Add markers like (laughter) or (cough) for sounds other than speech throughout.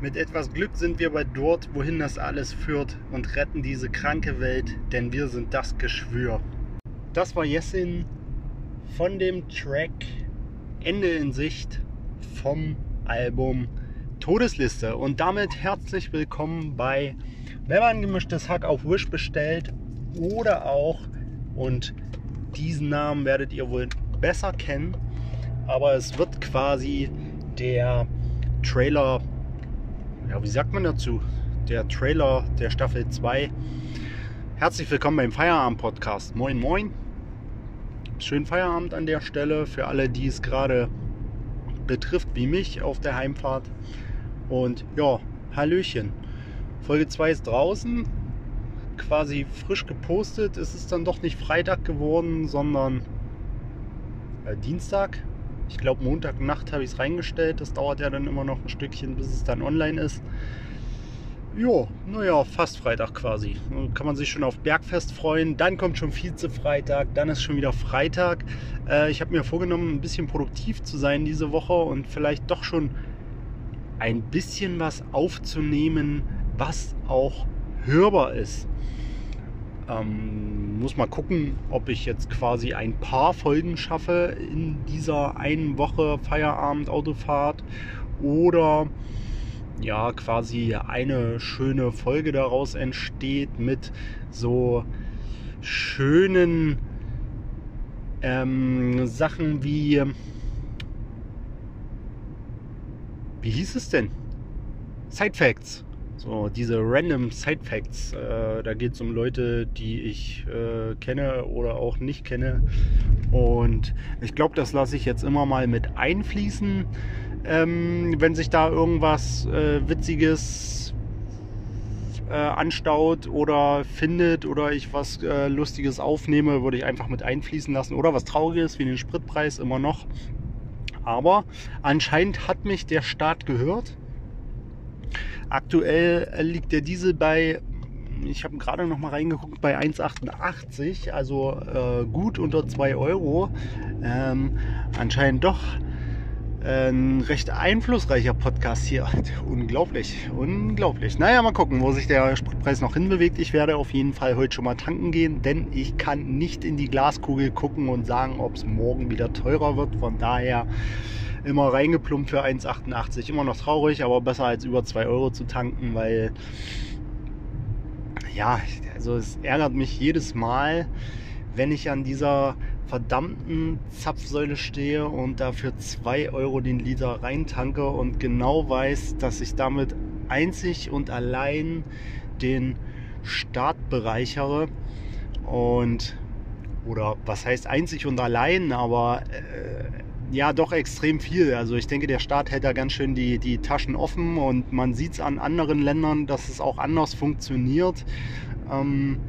Mit etwas Glück sind wir bei dort, wohin das alles führt und retten diese kranke Welt, denn wir sind das Geschwür. Das war Jessin von dem Track Ende in Sicht vom Album Todesliste. Und damit herzlich willkommen bei, wenn man gemischtes Hack auf Wish bestellt oder auch, und diesen Namen werdet ihr wohl besser kennen, aber es wird quasi der Trailer ja, wie sagt man dazu? Der Trailer der Staffel 2. Herzlich willkommen beim Feierabend-Podcast. Moin, moin. Schönen Feierabend an der Stelle für alle, die es gerade betrifft, wie mich auf der Heimfahrt. Und ja, Hallöchen. Folge 2 ist draußen. Quasi frisch gepostet. Es ist dann doch nicht Freitag geworden, sondern äh, Dienstag. Ich glaube, Montagnacht habe ich es reingestellt. Das dauert ja dann immer noch ein Stückchen, bis es dann online ist. Jo, naja, fast Freitag quasi. Kann man sich schon auf Bergfest freuen. Dann kommt schon Vize-Freitag, dann ist schon wieder Freitag. Äh, ich habe mir vorgenommen, ein bisschen produktiv zu sein diese Woche und vielleicht doch schon ein bisschen was aufzunehmen, was auch hörbar ist. Ähm, muss mal gucken, ob ich jetzt quasi ein paar Folgen schaffe in dieser einen Woche Feierabend Autofahrt oder ja quasi eine schöne Folge daraus entsteht mit so schönen ähm, Sachen wie wie hieß es denn? Side Facts. So, diese random Side Facts. Äh, da geht es um Leute, die ich äh, kenne oder auch nicht kenne. Und ich glaube, das lasse ich jetzt immer mal mit einfließen. Ähm, wenn sich da irgendwas äh, Witziges äh, anstaut oder findet oder ich was äh, Lustiges aufnehme, würde ich einfach mit einfließen lassen. Oder was Trauriges wie den Spritpreis immer noch. Aber anscheinend hat mich der Staat gehört Aktuell liegt der Diesel bei, ich habe gerade noch mal reingeguckt, bei 1,88, also äh, gut unter 2 Euro. Ähm, anscheinend doch ein recht einflussreicher Podcast hier. (laughs) Unglaublich, unglaublich. Naja, mal gucken, wo sich der Spritpreis noch hinbewegt. Ich werde auf jeden Fall heute schon mal tanken gehen, denn ich kann nicht in die Glaskugel gucken und sagen, ob es morgen wieder teurer wird. Von daher immer reingeplumpt für 1,88. Immer noch traurig, aber besser als über 2 Euro zu tanken, weil ja, also es ärgert mich jedes Mal, wenn ich an dieser verdammten Zapfsäule stehe und dafür 2 Euro den Liter reintanke und genau weiß, dass ich damit einzig und allein den Staat bereichere und oder was heißt einzig und allein, aber äh, ja doch extrem viel. Also ich denke, der Staat hält da ganz schön die, die Taschen offen und man sieht es an anderen Ländern, dass es auch anders funktioniert. Ähm,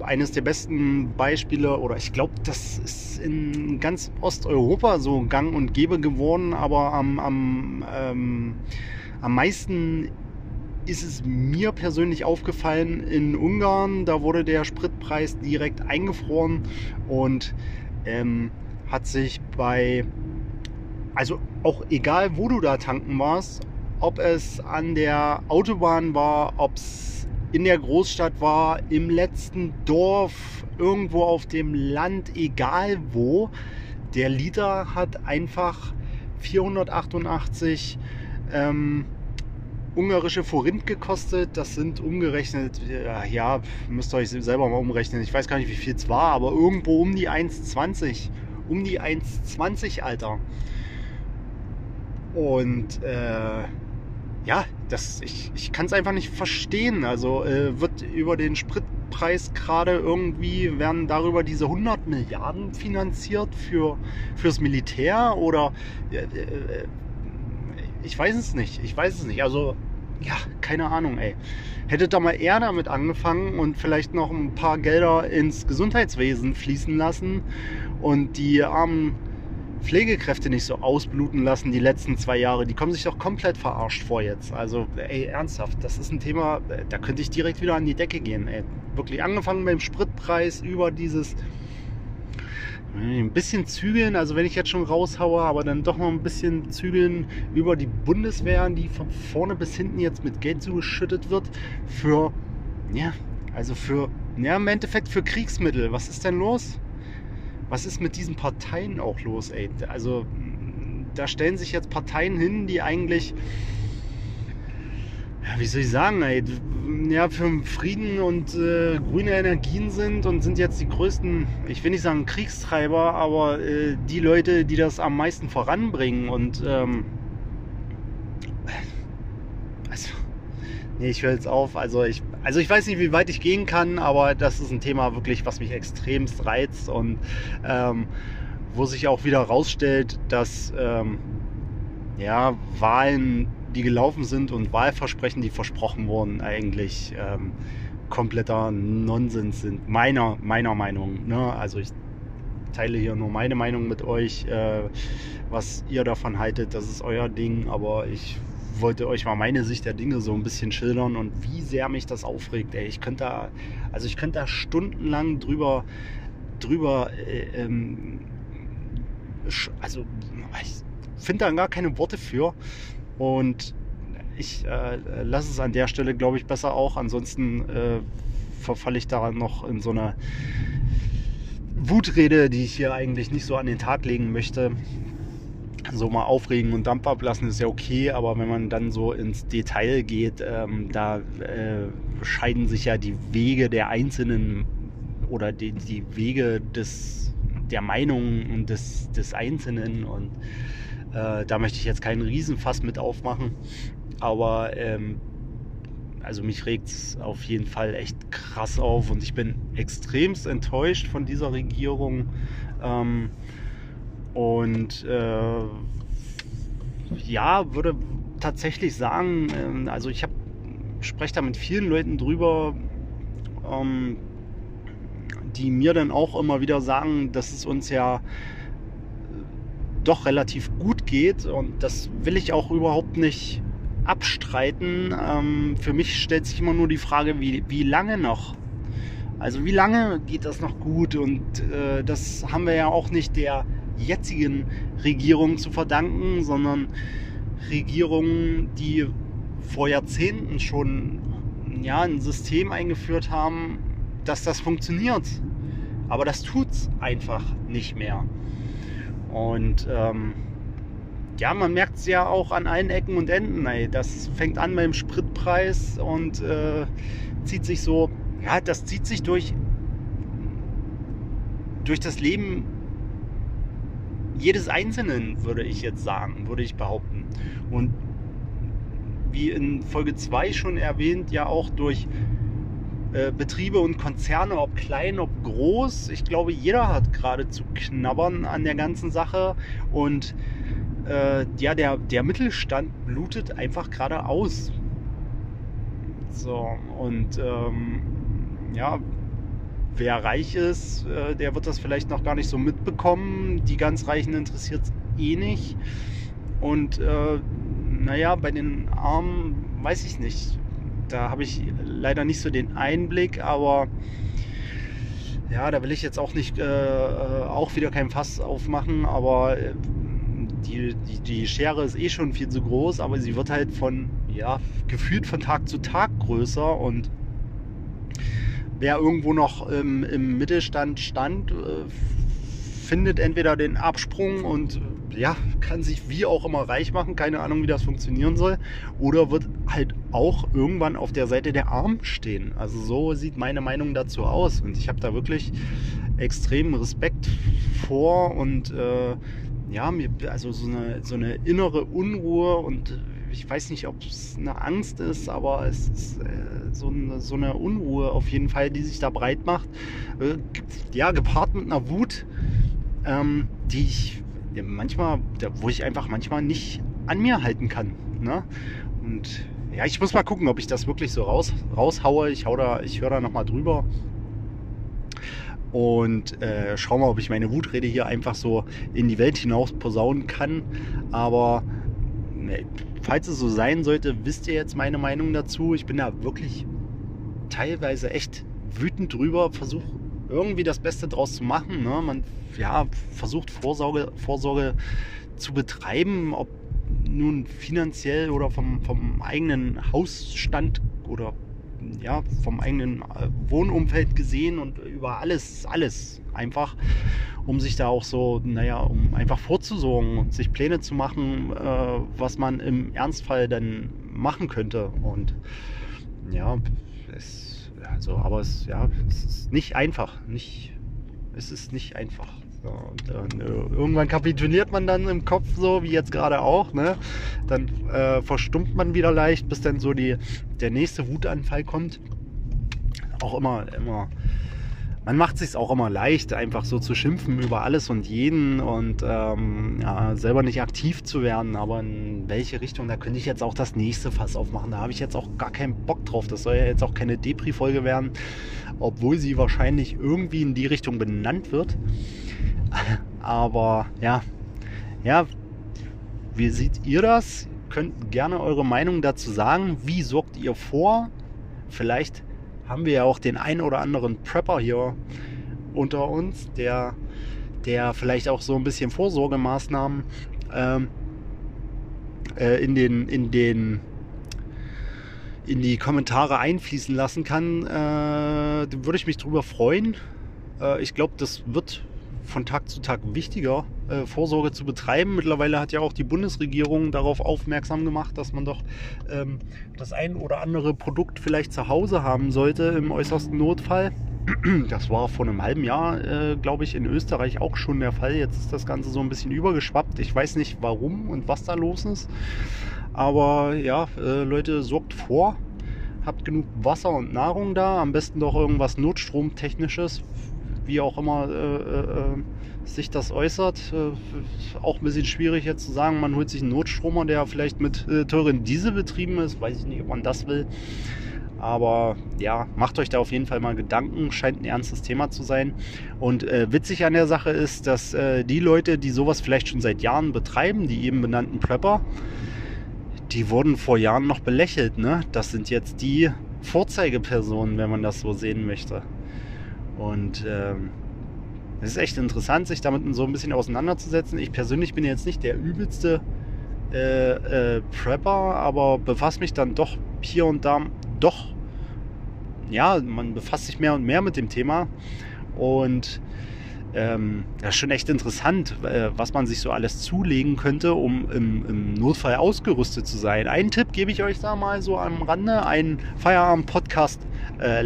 eines der besten Beispiele, oder ich glaube, das ist in ganz Osteuropa so gang und gäbe geworden, aber am, am, ähm, am meisten ist es mir persönlich aufgefallen in Ungarn. Da wurde der Spritpreis direkt eingefroren und ähm, hat sich bei, also auch egal wo du da tanken warst, ob es an der Autobahn war, ob es in der Großstadt war, im letzten Dorf, irgendwo auf dem Land, egal wo, der Liter hat einfach 488 ähm, ungarische Forint gekostet. Das sind umgerechnet, ja, müsst ihr euch selber mal umrechnen. Ich weiß gar nicht, wie viel es war, aber irgendwo um die 1,20 um die 1,20 Alter. Und äh, ja, das, ich, ich kann es einfach nicht verstehen. Also äh, wird über den Spritpreis gerade irgendwie, werden darüber diese 100 Milliarden finanziert für, fürs Militär oder äh, äh, ich weiß es nicht. Ich weiß es nicht. Also ja, keine Ahnung, ey. Hättet da mal eher damit angefangen und vielleicht noch ein paar Gelder ins Gesundheitswesen fließen lassen und die armen Pflegekräfte nicht so ausbluten lassen die letzten zwei Jahre. Die kommen sich doch komplett verarscht vor jetzt. Also, ey, ernsthaft, das ist ein Thema, da könnte ich direkt wieder an die Decke gehen. Ey. Wirklich angefangen beim Spritpreis über dieses ein bisschen zügeln, also wenn ich jetzt schon raushaue, aber dann doch noch ein bisschen zügeln über die Bundeswehr, die von vorne bis hinten jetzt mit Geld zugeschüttet wird für, ja, also für, ja, im Endeffekt für Kriegsmittel. Was ist denn los? Was ist mit diesen Parteien auch los, ey? Also da stellen sich jetzt Parteien hin, die eigentlich ja, wie soll ich sagen, ey, ja, für Frieden und äh, grüne Energien sind und sind jetzt die größten, ich will nicht sagen Kriegstreiber, aber äh, die Leute, die das am meisten voranbringen und ähm, also, nee, ich höre jetzt auf, also ich, also ich weiß nicht, wie weit ich gehen kann, aber das ist ein Thema wirklich, was mich extremst reizt und ähm, wo sich auch wieder herausstellt, dass ähm, ja, Wahlen die gelaufen sind und Wahlversprechen, die versprochen wurden, eigentlich ähm, kompletter Nonsens sind. Meiner, meiner Meinung. Ne? Also ich teile hier nur meine Meinung mit euch. Äh, was ihr davon haltet, das ist euer Ding. Aber ich wollte euch mal meine Sicht der Dinge so ein bisschen schildern und wie sehr mich das aufregt. Ey, ich könnte da, also ich könnte da stundenlang drüber, drüber, äh, ähm, also ich finde da gar keine Worte für. Und ich äh, lasse es an der Stelle, glaube ich, besser auch. Ansonsten äh, verfalle ich daran noch in so eine Wutrede, die ich hier eigentlich nicht so an den Tag legen möchte. So mal aufregen und Dampf ablassen ist ja okay, aber wenn man dann so ins Detail geht, ähm, da äh, scheiden sich ja die Wege der Einzelnen oder die, die Wege des, der Meinung des, des Einzelnen und äh, da möchte ich jetzt keinen Riesenfass mit aufmachen. Aber ähm, also mich regt es auf jeden Fall echt krass auf und ich bin extremst enttäuscht von dieser Regierung. Ähm, und äh, ja, würde tatsächlich sagen, äh, also ich habe spreche da mit vielen Leuten drüber, ähm, die mir dann auch immer wieder sagen, dass es uns ja doch relativ gut geht und das will ich auch überhaupt nicht abstreiten. Ähm, für mich stellt sich immer nur die Frage, wie, wie lange noch? Also wie lange geht das noch gut? Und äh, das haben wir ja auch nicht der jetzigen Regierung zu verdanken, sondern Regierungen, die vor Jahrzehnten schon ja, ein System eingeführt haben, dass das funktioniert. Aber das tut es einfach nicht mehr. Und ähm, ja, man merkt es ja auch an allen Ecken und Enden. Ey. Das fängt an beim Spritpreis und äh, zieht sich so, ja, das zieht sich durch, durch das Leben jedes Einzelnen, würde ich jetzt sagen, würde ich behaupten. Und wie in Folge 2 schon erwähnt, ja auch durch äh, Betriebe und Konzerne, ob klein, ob groß. Ich glaube, jeder hat gerade zu knabbern an der ganzen Sache. Und äh, ja, der, der Mittelstand blutet einfach gerade aus. So, und ähm, ja, wer reich ist, äh, der wird das vielleicht noch gar nicht so mitbekommen. Die ganz Reichen interessiert es eh nicht. Und äh, naja, bei den Armen weiß ich nicht. Da habe ich leider nicht so den Einblick, aber ja, da will ich jetzt auch nicht äh, äh auch wieder kein Fass aufmachen, aber äh, die, die, die Schere ist eh schon viel zu groß, aber sie wird halt von, ja, gefühlt von Tag zu Tag größer und wer irgendwo noch ähm, im Mittelstand stand, äh, findet entweder den Absprung und ja, kann sich wie auch immer reich machen, keine Ahnung, wie das funktionieren soll, oder wird halt auch irgendwann auf der Seite der Armen stehen. Also so sieht meine Meinung dazu aus und ich habe da wirklich extremen Respekt vor und äh, ja, mir, also so eine, so eine innere Unruhe und ich weiß nicht, ob es eine Angst ist, aber es ist äh, so, eine, so, eine, Unruhe auf jeden Fall, die sich da breit macht. Äh, ja, gepaart mit einer Wut, ähm, die ich manchmal, wo ich einfach manchmal nicht an mir halten kann. Ne? Und ja, ich muss mal gucken, ob ich das wirklich so raus, raushaue. Ich hau da, ich höre da nochmal drüber. und äh, schau mal, ob ich meine Wutrede hier einfach so in die Welt hinaus posaunen kann. Aber falls es so sein sollte, wisst ihr jetzt meine Meinung dazu. Ich bin da wirklich teilweise echt wütend drüber, versuche irgendwie das Beste draus zu machen. Ne? Man ja, versucht Vorsorge, Vorsorge zu betreiben, ob nun finanziell oder vom, vom eigenen Hausstand oder ja, vom eigenen äh, Wohnumfeld gesehen und über alles, alles einfach, um sich da auch so, naja, um einfach vorzusorgen und sich Pläne zu machen, äh, was man im Ernstfall dann machen könnte. Und ja, es, also, aber es, ja, es ist nicht einfach, nicht, es ist nicht einfach. Ja, und dann, äh, irgendwann kapituliert man dann im Kopf so, wie jetzt gerade auch. Ne? Dann äh, verstummt man wieder leicht, bis dann so die, der nächste Wutanfall kommt. Auch immer, immer. Man macht sich auch immer leicht, einfach so zu schimpfen über alles und jeden und ähm, ja, selber nicht aktiv zu werden. Aber in welche Richtung, da könnte ich jetzt auch das nächste Fass aufmachen. Da habe ich jetzt auch gar keinen Bock drauf. Das soll ja jetzt auch keine Depri-Folge werden, obwohl sie wahrscheinlich irgendwie in die Richtung benannt wird. (laughs) Aber ja, ja, wie seht ihr das? Könnt gerne eure Meinung dazu sagen. Wie sorgt ihr vor? Vielleicht haben wir ja auch den einen oder anderen Prepper hier unter uns, der, der vielleicht auch so ein bisschen Vorsorgemaßnahmen ähm, äh, in den, in den in die Kommentare einfließen lassen kann, äh, würde ich mich darüber freuen. Äh, ich glaube, das wird von Tag zu Tag wichtiger, äh, Vorsorge zu betreiben. Mittlerweile hat ja auch die Bundesregierung darauf aufmerksam gemacht, dass man doch ähm, das ein oder andere Produkt vielleicht zu Hause haben sollte im äußersten Notfall. Das war vor einem halben Jahr, äh, glaube ich, in Österreich auch schon der Fall. Jetzt ist das Ganze so ein bisschen übergeschwappt. Ich weiß nicht warum und was da los ist. Aber ja, äh, Leute, sorgt vor. Habt genug Wasser und Nahrung da. Am besten doch irgendwas Notstromtechnisches wie auch immer äh, äh, äh, sich das äußert. Äh, auch ein bisschen schwierig jetzt zu sagen, man holt sich einen Notstromer, der vielleicht mit äh, teuren Diesel betrieben ist. Weiß ich nicht, ob man das will. Aber ja, macht euch da auf jeden Fall mal Gedanken. Scheint ein ernstes Thema zu sein. Und äh, witzig an der Sache ist, dass äh, die Leute, die sowas vielleicht schon seit Jahren betreiben, die eben benannten Prepper, die wurden vor Jahren noch belächelt. Ne? Das sind jetzt die Vorzeigepersonen, wenn man das so sehen möchte. Und ähm, es ist echt interessant, sich damit so ein bisschen auseinanderzusetzen. Ich persönlich bin jetzt nicht der übelste äh, äh, Prepper, aber befasse mich dann doch hier und da doch. Ja, man befasst sich mehr und mehr mit dem Thema. Und ähm, das ist schon echt interessant, äh, was man sich so alles zulegen könnte, um im, im, Notfall ausgerüstet zu sein. Einen Tipp gebe ich euch da mal so am Rande: ein Feierabend-Podcast äh,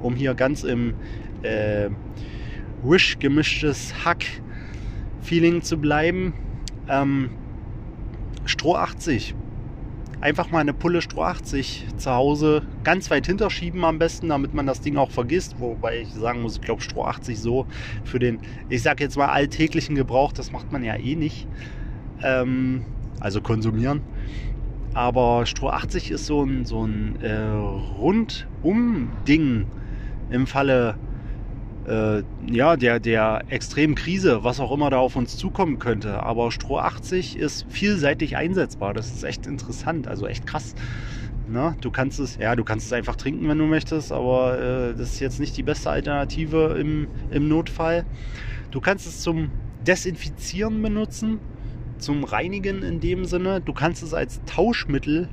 um hier ganz im äh, Wish gemischtes Hack-Feeling zu bleiben. Ähm, Stroh 80. Einfach mal eine Pulle Stroh 80 zu Hause ganz weit hinterschieben am besten, damit man das Ding auch vergisst. Wobei ich sagen muss, ich glaube Stroh 80 so für den, ich sag jetzt mal alltäglichen Gebrauch, das macht man ja eh nicht. Ähm, also konsumieren. Aber Stroh 80 ist so ein, so ein äh, Rundum-Ding im Falle äh, ja, der, der extremen Krise, was auch immer da auf uns zukommen könnte. Aber Stroh 80 ist vielseitig einsetzbar. Das ist echt interessant, also echt krass. Na, ne? du kannst es, ja, du kannst es einfach trinken, wenn du möchtest, aber äh, das ist jetzt nicht die beste Alternative im, im Notfall. Du kannst es zum Desinfizieren benutzen zum Reinigen in dem Sinne. Du kannst es als Tauschmittel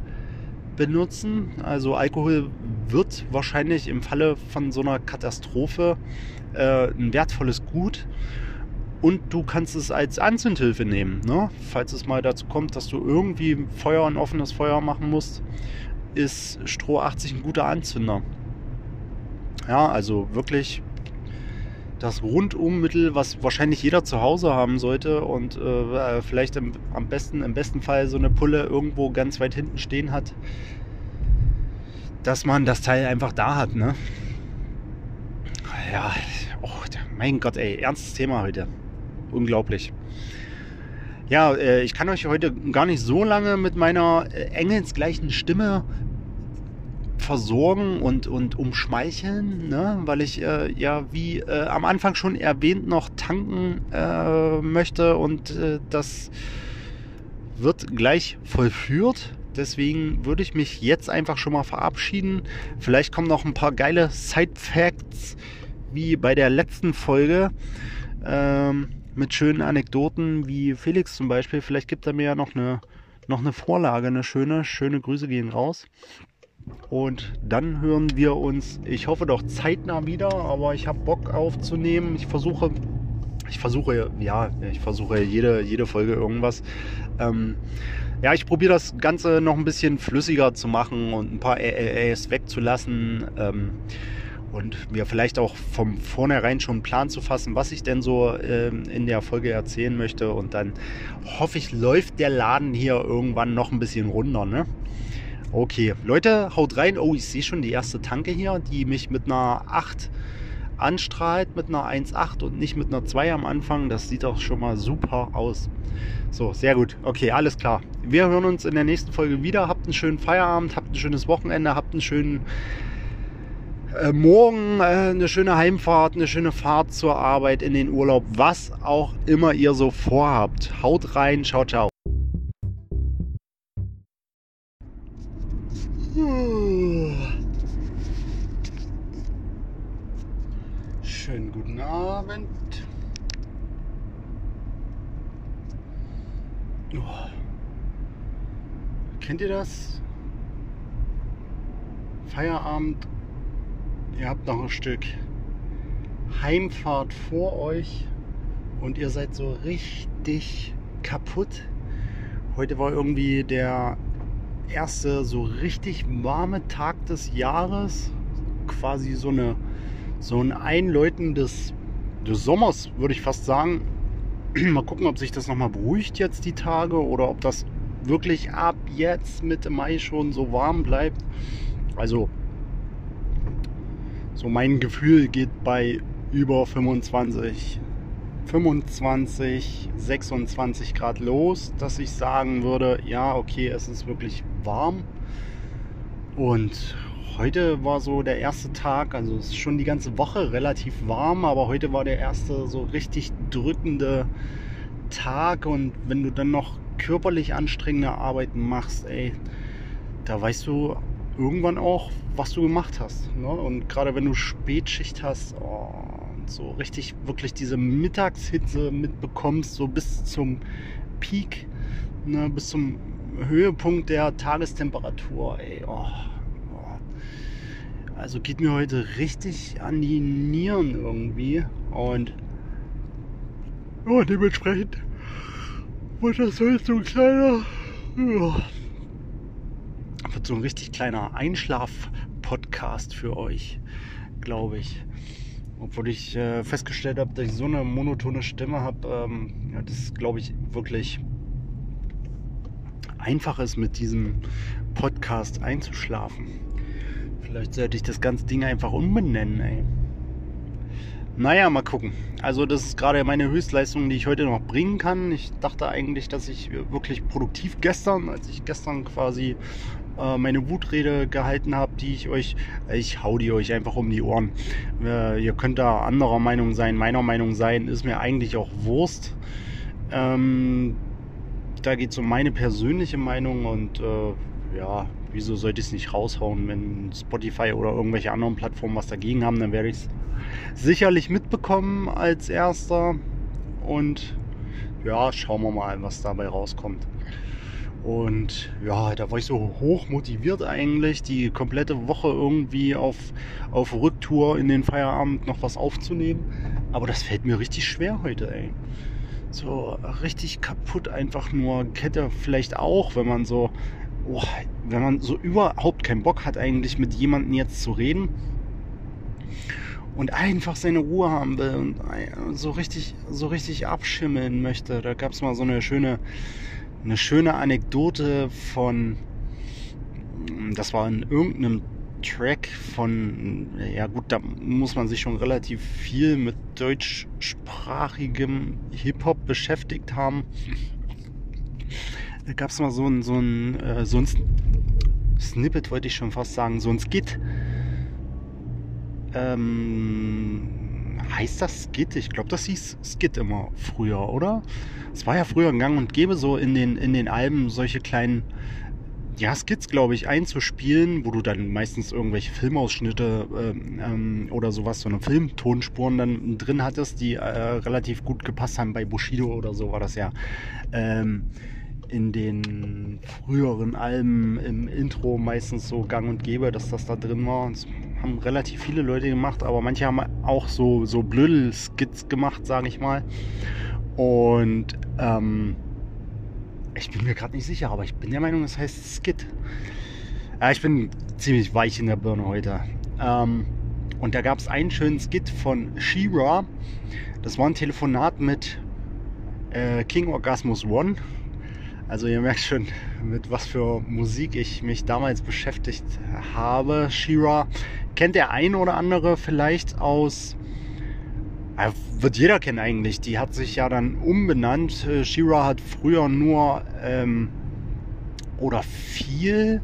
benutzen. Also Alkohol wird wahrscheinlich im Falle von so einer Katastrophe äh, ein wertvolles Gut. Und du kannst es als Anzündhilfe nehmen. Ne? Falls es mal dazu kommt, dass du irgendwie Feuer, ein offenes Feuer machen musst, ist Stroh 80 ein guter Anzünder. Ja, also wirklich das Rundummittel, was wahrscheinlich jeder zu Hause haben sollte und äh, vielleicht im, am besten, im besten Fall so eine Pulle irgendwo ganz weit hinten stehen hat, dass man das Teil einfach da hat, ne? Ja, oh, mein Gott, ey, ernstes Thema heute. Unglaublich. Ja, äh, ich kann euch heute gar nicht so lange mit meiner äh, engelsgleichen Stimme versorgen und, und umschmeicheln, ne? weil ich äh, ja wie äh, am Anfang schon erwähnt noch tanken äh, möchte und äh, das wird gleich vollführt. Deswegen würde ich mich jetzt einfach schon mal verabschieden. Vielleicht kommen noch ein paar geile Side-Facts wie bei der letzten Folge ähm, mit schönen Anekdoten wie Felix zum Beispiel. Vielleicht gibt er mir ja noch eine, noch eine Vorlage, eine schöne. Schöne Grüße gehen raus. Und dann hören wir uns, ich hoffe doch zeitnah wieder, aber ich habe Bock aufzunehmen. Ich versuche, ich versuche, ja, ich versuche jede, jede Folge irgendwas. Ähm, ja, ich probiere das Ganze noch ein bisschen flüssiger zu machen und ein paar AAAs wegzulassen. Ähm, und mir vielleicht auch vom vornherein schon einen Plan zu fassen, was ich denn so ähm, in der Folge erzählen möchte. Und dann hoffe ich, läuft der Laden hier irgendwann noch ein bisschen runter. Ne? Okay, Leute, haut rein. Oh, ich sehe schon die erste Tanke hier, die mich mit einer 8 anstrahlt, mit einer 1,8 und nicht mit einer 2 am Anfang. Das sieht auch schon mal super aus. So, sehr gut. Okay, alles klar. Wir hören uns in der nächsten Folge wieder. Habt einen schönen Feierabend, habt ein schönes Wochenende, habt einen schönen äh, morgen äh, eine schöne Heimfahrt, eine schöne Fahrt zur Arbeit in den Urlaub, was auch immer ihr so vorhabt. Haut rein, ciao, ciao. Schönen guten Abend. Oh. Kennt ihr das? Feierabend ihr habt noch ein Stück Heimfahrt vor euch und ihr seid so richtig kaputt. Heute war irgendwie der erste so richtig warme Tag des Jahres. Quasi so, eine, so ein Einläuten des, des Sommers, würde ich fast sagen. (clears throat) Mal gucken, ob sich das nochmal beruhigt jetzt die Tage oder ob das wirklich ab jetzt Mitte Mai schon so warm bleibt. Also so mein Gefühl geht bei über 25, 25, 26 Grad los, dass ich sagen würde, ja, okay, es ist wirklich warm. Und heute war so der erste Tag, also es ist schon die ganze Woche relativ warm, aber heute war der erste so richtig drückende Tag und wenn du dann noch körperlich anstrengende Arbeiten machst, ey, da weißt du irgendwann auch, was du gemacht hast. Ne? Und gerade wenn du Spätschicht hast, oh, so richtig wirklich diese Mittagshitze mitbekommst, so bis zum Peak, ne? bis zum Höhepunkt der Tagestemperatur, ey, oh, oh. Also geht mir heute richtig an die Nieren irgendwie. Und oh, dementsprechend wird das heute so ein kleiner. Oh, wird so ein richtig kleiner Einschlaf-Podcast für euch, glaube ich. Obwohl ich äh, festgestellt habe, dass ich so eine monotone Stimme habe, ähm, ja, das glaube ich wirklich einfach ist, mit diesem Podcast einzuschlafen. Vielleicht sollte ich das ganze Ding einfach umbenennen, ey. Naja, mal gucken. Also das ist gerade meine Höchstleistung, die ich heute noch bringen kann. Ich dachte eigentlich, dass ich wirklich produktiv gestern, als ich gestern quasi äh, meine Wutrede gehalten habe, die ich euch, ich hau die euch einfach um die Ohren. Äh, ihr könnt da anderer Meinung sein, meiner Meinung sein, ist mir eigentlich auch Wurst. Ähm, da geht es um meine persönliche Meinung und äh, ja, wieso sollte ich es nicht raushauen, wenn Spotify oder irgendwelche anderen Plattformen was dagegen haben, dann werde ich es sicherlich mitbekommen als erster und ja, schauen wir mal, was dabei rauskommt. Und ja, da war ich so hoch motiviert eigentlich, die komplette Woche irgendwie auf, auf Rücktour in den Feierabend noch was aufzunehmen. Aber das fällt mir richtig schwer heute, ey. So richtig kaputt einfach nur. Kette vielleicht auch, wenn man so, oh, wenn man so überhaupt keinen Bock hat, eigentlich mit jemandem jetzt zu reden und einfach seine Ruhe haben will und so richtig, so richtig abschimmeln möchte. Da gab es mal so eine schöne eine schöne Anekdote von, das war in irgendeinem Track von, ja gut, da muss man sich schon relativ viel mit deutschsprachigem Hip-Hop beschäftigt haben. Da gab es mal so ein, so ein, äh, so ein Snippet wollte ich schon fast sagen, so ein Skit. Ähm, heißt das Skit? Ich glaube, das hieß Skit immer früher, oder? Es war ja früher ein Gang und Gäbe, so in den, in den Alben solche kleinen ja, Skits, glaube ich, einzuspielen, wo du dann meistens irgendwelche Filmausschnitte ähm, ähm, oder sowas, so eine Filmtonspuren dann drin hattest, die äh, relativ gut gepasst haben. Bei Bushido oder so war das ja. Ähm, in den früheren Alben im Intro meistens so gang und gäbe, dass das da drin war. Das haben relativ viele Leute gemacht, aber manche haben auch so, so Blödel-Skits gemacht, sage ich mal. Und ähm, ich bin mir gerade nicht sicher, aber ich bin der Meinung, es heißt Skit. Ja, ich bin ziemlich weich in der Birne heute. Ähm, und da gab es einen schönen Skit von She-Ra. Das war ein Telefonat mit äh, King Orgasmus One. Also ihr merkt schon, mit was für Musik ich mich damals beschäftigt habe. She-Ra kennt der ein oder andere vielleicht aus wird jeder kennen eigentlich. Die hat sich ja dann umbenannt. Äh, Shira hat früher nur ähm, oder viel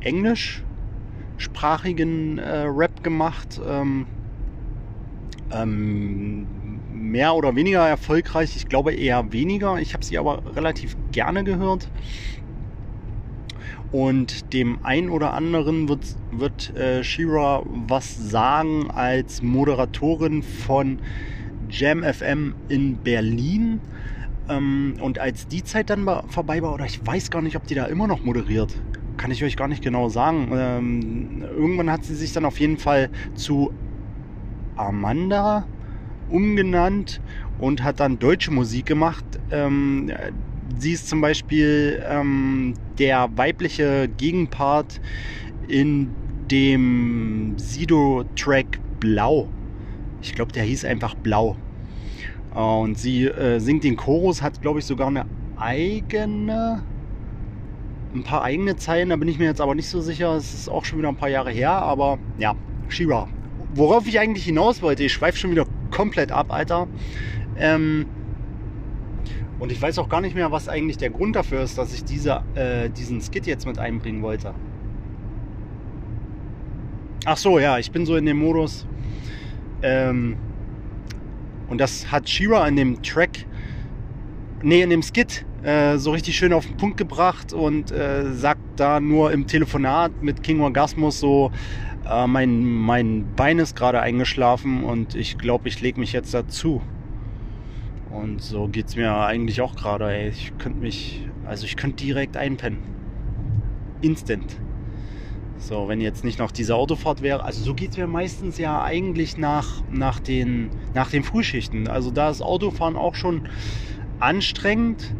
englischsprachigen äh, Rap gemacht. Ähm, ähm, mehr oder weniger erfolgreich. Ich glaube eher weniger. Ich habe sie aber relativ gerne gehört. Und dem einen oder anderen wird, wird äh, Shira was sagen als Moderatorin von Jam FM in Berlin. Ähm, und als die Zeit dann vorbei war, oder ich weiß gar nicht, ob die da immer noch moderiert, kann ich euch gar nicht genau sagen. Ähm, irgendwann hat sie sich dann auf jeden Fall zu Amanda umgenannt und hat dann deutsche Musik gemacht. Ähm, sie ist zum Beispiel ähm, der weibliche Gegenpart in dem Sido-Track Blau. Ich glaube, der hieß einfach Blau. Und sie äh, singt den Chorus, hat, glaube ich, sogar eine eigene, ein paar eigene Zeilen. Da bin ich mir jetzt aber nicht so sicher. Es ist auch schon wieder ein paar Jahre her. Aber ja, Shira. Worauf ich eigentlich hinaus wollte, ich schweife schon wieder komplett ab, Alter. Ähm, und ich weiß auch gar nicht mehr, was eigentlich der Grund dafür ist, dass ich diese, äh, diesen Skit jetzt mit einbringen wollte. Ach so, ja, ich bin so in dem Modus. Ähm, und das hat Shira in dem Track, nee, in dem Skit äh, so richtig schön auf den Punkt gebracht und äh, sagt da nur im Telefonat mit King Orgasmus so, äh, mein, mein Bein ist gerade eingeschlafen und ich glaube, ich lege mich jetzt dazu. Und so geht es mir eigentlich auch gerade. Ich könnte mich, also ich könnte direkt einpennen. Instant. So, wenn jetzt nicht noch diese Autofahrt wäre. Also so geht es mir meistens ja eigentlich nach, nach, den, nach den Frühschichten. Also da ist Autofahren auch schon anstrengend.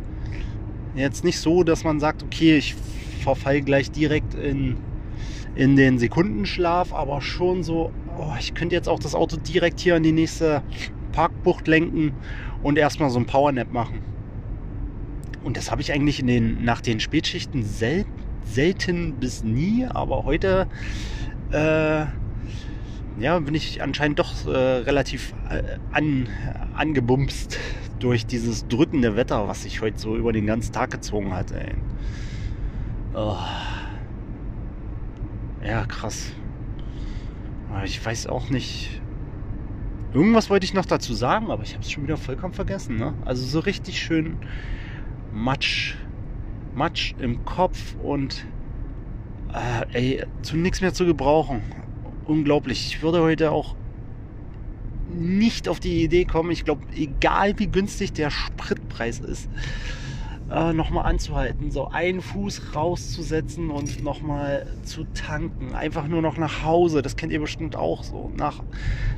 Jetzt nicht so, dass man sagt, okay, ich verfall gleich direkt in, in den Sekundenschlaf, aber schon so, oh, ich könnte jetzt auch das Auto direkt hier in die nächste Parkbucht lenken und erstmal so ein Powernap machen. Und das habe ich eigentlich in den, nach den Spätschichten sel selten bis nie, aber heute äh, ja, bin ich anscheinend doch äh, relativ äh, an, angebumst (laughs) durch dieses drückende Wetter, was sich heute so über den ganzen Tag gezogen hat. Ey. Oh. Ja, krass. Ich weiß auch nicht, Irgendwas wollte ich noch dazu sagen, aber ich habe es schon wieder vollkommen vergessen. Ne? Also so richtig schön Matsch, Matsch im Kopf und äh, ey, zu nichts mehr zu gebrauchen. Unglaublich. Ich würde heute auch nicht auf die Idee kommen. Ich glaube, egal wie günstig der Spritpreis ist, äh, nochmal anzuhalten, so einen Fuß rauszusetzen und nochmal zu tanken. Einfach nur noch nach Hause. Das kennt ihr bestimmt auch so. Nach,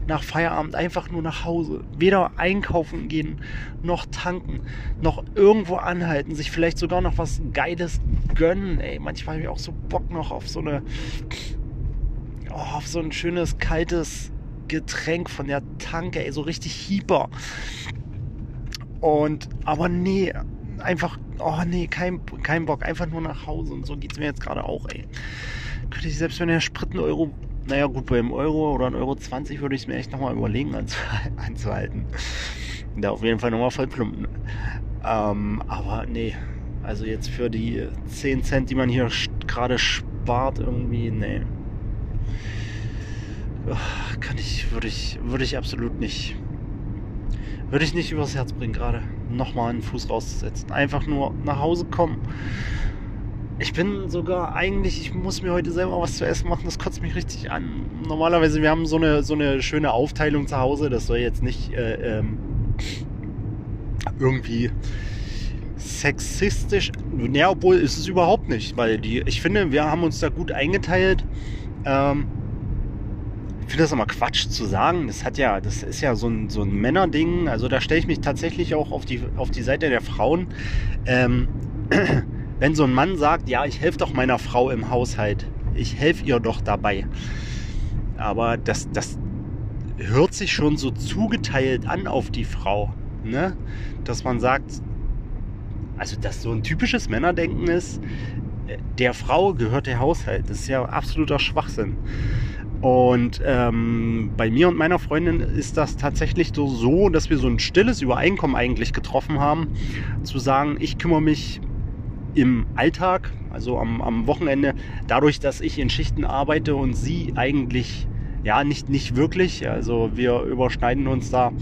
nach Feierabend einfach nur nach Hause. Weder einkaufen gehen, noch tanken, noch irgendwo anhalten, sich vielleicht sogar noch was Geiles gönnen. Ey, manchmal habe ich auch so Bock noch auf so eine, oh, auf so ein schönes, kaltes Getränk von der Tanke, ey, so richtig Hieper. Und, aber nee, einfach, oh nee, kein, kein Bock, einfach nur nach Hause. Und so geht es mir jetzt gerade auch, ey. Könnte ich selbst wenn der Sprit einen Euro, naja gut, beim Euro oder ein Euro 20 würde ich es mir echt nochmal überlegen (laughs) anzuhalten. Da auf jeden Fall nochmal voll Ähm, aber nee, also jetzt für die 10 Cent, die man hier gerade spart irgendwie, nee. Kann ich, würde ich, würde ich absolut nicht. Würde ich nicht übers Herz bringen, gerade nochmal einen Fuß rauszusetzen. Einfach nur nach Hause kommen. Ich bin sogar eigentlich, ich muss mir heute selber was zu essen machen, das kotzt mich richtig an. Normalerweise, wir haben so eine, so eine schöne Aufteilung zu Hause, das soll jetzt nicht äh, ähm, irgendwie sexistisch. Ja, obwohl ist es überhaupt nicht, weil die, ich finde, wir haben uns da gut eingeteilt. Ähm, finde das immer Quatsch zu sagen. Das hat ja, das ist ja so ein, so ein Männerding. Also da stelle ich mich tatsächlich auch auf die, auf die Seite der Frauen. Ähm, (clears throat) wenn so ein Mann sagt, ja, ich helfe doch meiner Frau im Haushalt, ich helfe ihr doch dabei. Aber das, das hört sich schon so zugeteilt an auf die Frau. Ne? Dass man sagt, also dass so ein typisches Männerdenken ist, der Frau gehört der Haushalt. Das ist ja absoluter Schwachsinn. Und ähm, bei mir und meiner Freundin ist das tatsächlich so, so, dass wir so ein stilles Übereinkommen eigentlich getroffen haben, zu sagen, ich kümmere mich im Alltag, also am, am Wochenende, dadurch, dass ich in Schichten arbeite und sie eigentlich, ja, nicht, nicht wirklich, also wir überschneiden uns da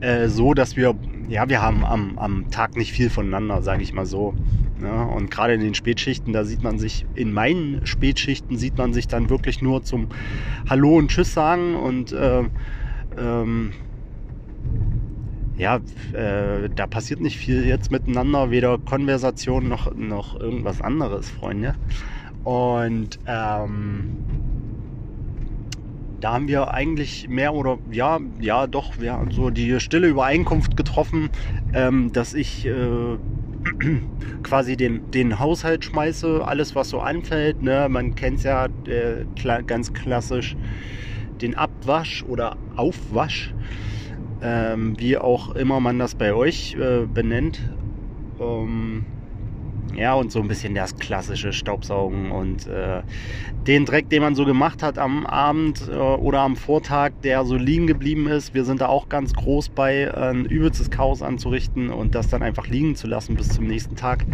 äh, so, dass wir, ja, wir haben am, am Tag nicht viel voneinander, sage ich mal so. Ja, und gerade in den Spätschichten, da sieht man sich, in meinen Spätschichten sieht man sich dann wirklich nur zum Hallo und Tschüss sagen und äh, ähm, ja, äh, da passiert nicht viel jetzt miteinander, weder Konversation noch, noch irgendwas anderes, Freunde. Und ähm, da haben wir eigentlich mehr oder ja, ja doch, wir haben so die stille Übereinkunft getroffen, ähm, dass ich äh, (clears throat) quasi den, den Haushalt schmeiße, alles was so anfällt. Ne? Man kennt es ja äh, kla ganz klassisch, den Abwasch oder Aufwasch ähm, wie auch immer man das bei euch äh, benennt. Ähm, ja, und so ein bisschen das klassische Staubsaugen und äh, den Dreck, den man so gemacht hat am Abend äh, oder am Vortag, der so liegen geblieben ist. Wir sind da auch ganz groß bei, ein übelstes Chaos anzurichten und das dann einfach liegen zu lassen bis zum nächsten Tag.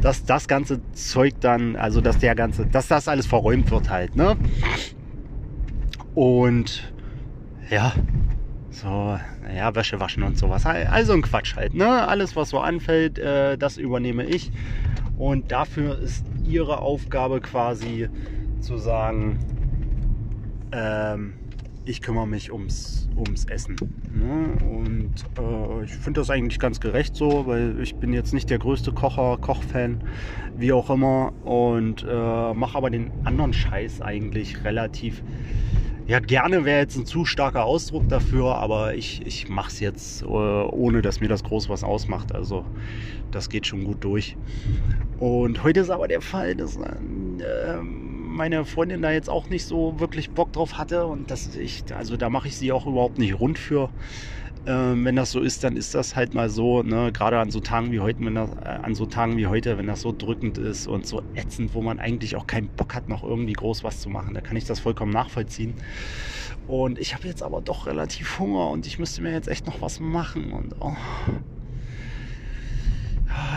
Dass das ganze Zeug dann, also dass der ganze, dass das alles verräumt wird halt, ne? Und ja, so, ja, Wäsche waschen und sowas. Also ein Quatsch halt, ne? Alles, was so anfällt, äh, das übernehme ich. Und dafür ist ihre Aufgabe quasi zu sagen, ähm, ich kümmere mich ums, ums Essen. Ne? Und äh, ich finde das eigentlich ganz gerecht so, weil ich bin jetzt nicht der größte Kocher, Kochfan, wie auch immer. Und äh, mache aber den anderen Scheiß eigentlich relativ ja, gerne wäre jetzt ein zu starker Ausdruck dafür, aber ich, ich mache es jetzt, äh, ohne dass mir das groß was ausmacht. Also das geht schon gut durch. Und heute ist aber der Fall, dass äh, meine Freundin da jetzt auch nicht so wirklich Bock drauf hatte und dass ich, also da mache ich sie auch überhaupt nicht rund für. Ähm, wenn das so ist, dann ist das halt mal so, ne? gerade an so Tagen wie heute, wenn das, äh, an so Tagen wie heute, wenn das so drückend ist und so ätzend, wo man eigentlich auch keinen Bock hat, noch irgendwie groß was zu machen, da kann ich das vollkommen nachvollziehen. Und ich habe jetzt aber doch relativ Hunger und ich müsste mir jetzt echt noch was machen und oh.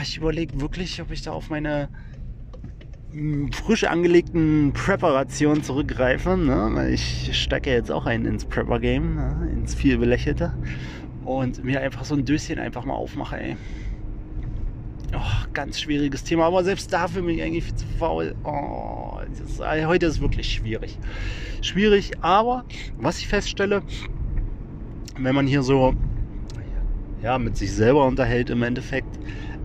ich überlege wirklich, ob ich da auf meine hm, frisch angelegten Präparationen zurückgreife. Ne? Ich stecke jetzt auch ein ins Prepper-Game, ne? ins viel belächelte und mir einfach so ein Döschen einfach mal aufmache, ey. Oh, ganz schwieriges Thema, aber selbst dafür bin ich eigentlich viel zu faul. Oh, das, also heute ist wirklich schwierig. Schwierig, aber was ich feststelle, wenn man hier so ja, mit sich selber unterhält im Endeffekt,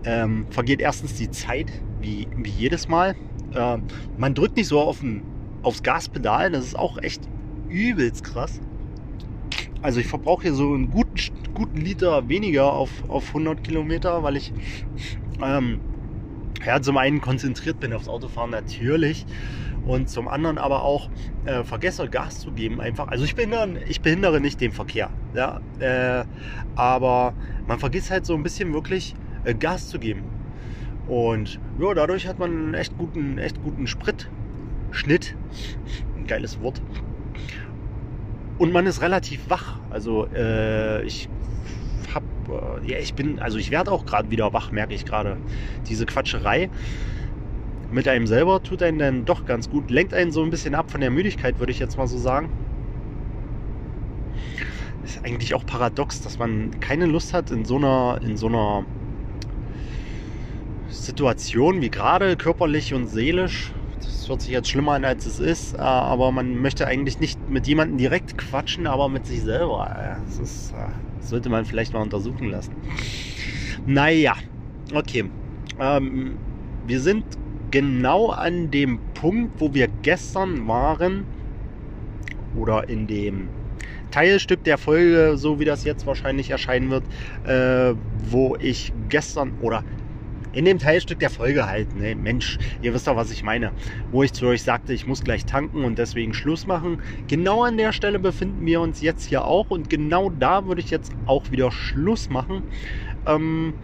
ähm, vergeht erstens die Zeit, wie, wie jedes Mal. Äh, man drückt nicht so auf ein, aufs Gaspedal, das ist auch echt übelst krass. Also ich verbrauche hier so einen guten, guten Liter weniger auf, auf 100 Kilometer, weil ich ähm, ja, zum einen konzentriert bin aufs Autofahren natürlich und zum anderen aber auch äh, vergesse Gas zu geben einfach. Also ich behindere, ich behindere nicht den Verkehr, ja, äh, aber man vergisst halt so ein bisschen wirklich äh, Gas zu geben. Und ja, dadurch hat man einen echt guten, echt guten Spritschnitt. Ein geiles Wort. Und man ist relativ wach. Also äh, ich hab, äh, ja, ich bin, also ich werde auch gerade wieder wach, merke ich gerade. Diese Quatscherei mit einem selber tut einen dann doch ganz gut. Lenkt einen so ein bisschen ab von der Müdigkeit, würde ich jetzt mal so sagen. Ist eigentlich auch paradox, dass man keine Lust hat, in so einer, in so einer Situation wie gerade, körperlich und seelisch, hört sich jetzt schlimmer an, als es ist, äh, aber man möchte eigentlich nicht mit jemandem direkt quatschen, aber mit sich selber. Das, ist, äh, das sollte man vielleicht mal untersuchen lassen. Naja, okay. Ähm, wir sind genau an dem Punkt, wo wir gestern waren, oder in dem Teilstück der Folge, so wie das jetzt wahrscheinlich erscheinen wird, äh, wo ich gestern oder in dem Teilstück der Folge halt, ne, Mensch, ihr wisst doch, was ich meine, wo ich zu euch sagte, ich muss gleich tanken und deswegen Schluss machen. Genau an der Stelle befinden wir uns jetzt hier auch und genau da würde ich jetzt auch wieder Schluss machen. Ähm,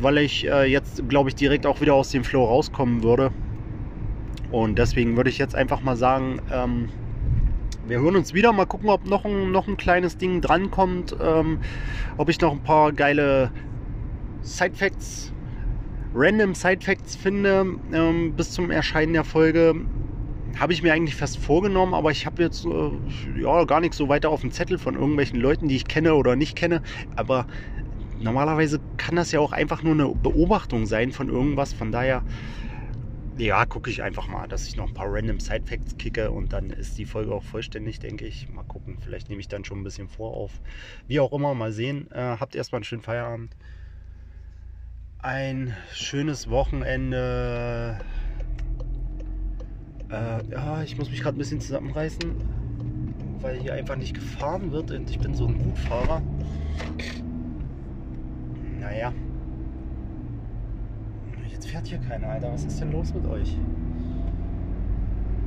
weil ich äh, jetzt, glaube ich, direkt auch wieder aus dem Flow rauskommen würde. Und deswegen würde ich jetzt einfach mal sagen, ähm, wir hören uns wieder. Mal gucken, ob noch ein, noch ein kleines Ding drankommt. Ähm, ob ich noch ein paar geile Side-Facts, random Side-Facts finde ähm, bis zum Erscheinen der Folge. Habe ich mir eigentlich fest vorgenommen, aber ich habe jetzt äh, ja, gar nichts so weiter auf dem Zettel von irgendwelchen Leuten, die ich kenne oder nicht kenne. Aber normalerweise kann das ja auch einfach nur eine Beobachtung sein von irgendwas. Von daher, ja, gucke ich einfach mal, dass ich noch ein paar random Side Facts kicke und dann ist die Folge auch vollständig, denke ich. Mal gucken, vielleicht nehme ich dann schon ein bisschen vor auf. Wie auch immer, mal sehen. Äh, habt erstmal einen schönen Feierabend. Ein schönes Wochenende. Äh, ja, ich muss mich gerade ein bisschen zusammenreißen, weil hier einfach nicht gefahren wird und ich bin so ein Gutfahrer. Naja. Jetzt fährt hier keiner, Alter. Was ist denn los mit euch?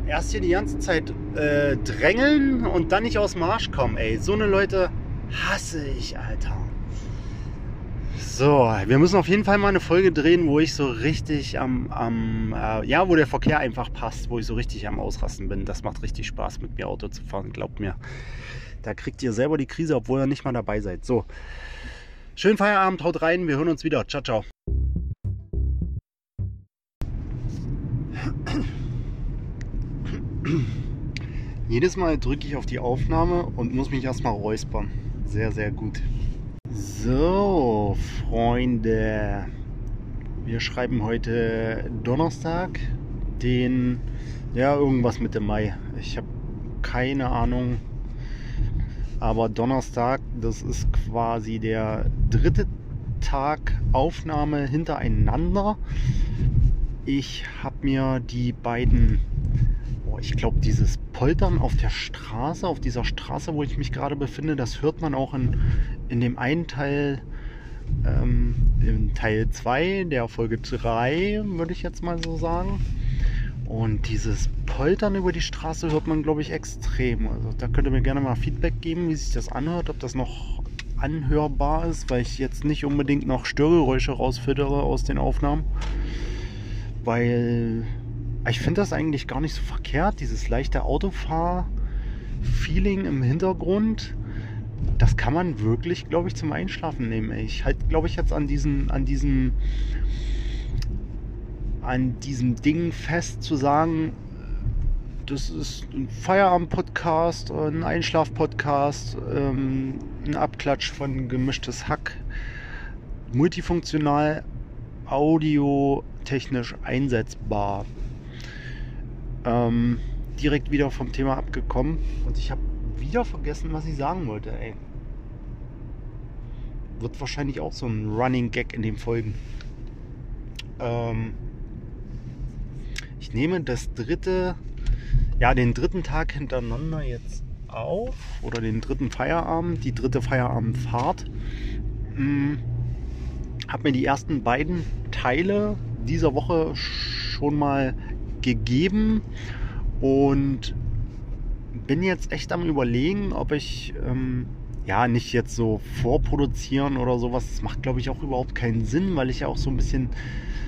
Erst hier die ganze Zeit äh, drängeln und dann nicht aus dem Marsch kommen, ey. So eine Leute hasse ich, Alter. So, wir müssen auf jeden Fall mal eine Folge drehen, wo ich so richtig am, am äh, ja, wo der Verkehr einfach passt, wo ich so richtig am Ausrasten bin. Das macht richtig Spaß, mit mir Auto zu fahren, glaubt mir. Da kriegt ihr selber die Krise, obwohl ihr nicht mal dabei seid. So, Schönen Feierabend, haut rein, wir hören uns wieder. Ciao, ciao. Jedes Mal drücke ich auf die Aufnahme und muss mich erstmal räuspern. Sehr, sehr gut. So, Freunde. Wir schreiben heute Donnerstag, den, ja, irgendwas Mitte Mai. Ich habe keine Ahnung, aber Donnerstag, das ist quasi der dritte Tag Aufnahme hintereinander. Ich habe mir die beiden, oh, ich glaube, dieses Poltern auf der Straße, auf dieser Straße, wo ich mich gerade befinde, das hört man auch in, in dem einen Teil, ähm, in Teil 2 der Folge 3, würde ich jetzt mal so sagen. Und dieses Poltern über die Straße hört man, glaube ich, extrem. Also da könnt ihr mir gerne mal Feedback geben, wie sich das anhört, ob das noch anhörbar ist, weil ich jetzt nicht unbedingt noch Störgeräusche rausfüttere aus den Aufnahmen. Weil ich finde das eigentlich gar nicht so verkehrt, dieses leichte Autofahr-Feeling im Hintergrund. Das kann man wirklich, glaube ich, zum Einschlafen nehmen. Ich halte, glaube ich, jetzt an diesen, an diesen an diesem Ding fest zu sagen, das ist ein Feierabend-Podcast, ein Einschlaf-Podcast, ähm, ein Abklatsch von gemischtes Hack, multifunktional, audiotechnisch einsetzbar. Ähm, direkt wieder vom Thema abgekommen und ich habe wieder vergessen, was ich sagen wollte. Ey. Wird wahrscheinlich auch so ein Running Gag in den Folgen. Ähm, ich nehme das dritte, ja, den dritten Tag hintereinander jetzt auf oder den dritten Feierabend, die dritte Feierabendfahrt. Hm, habe mir die ersten beiden Teile dieser Woche schon mal gegeben und bin jetzt echt am überlegen, ob ich ähm, ja nicht jetzt so vorproduzieren oder sowas. Das macht glaube ich auch überhaupt keinen Sinn, weil ich ja auch so ein bisschen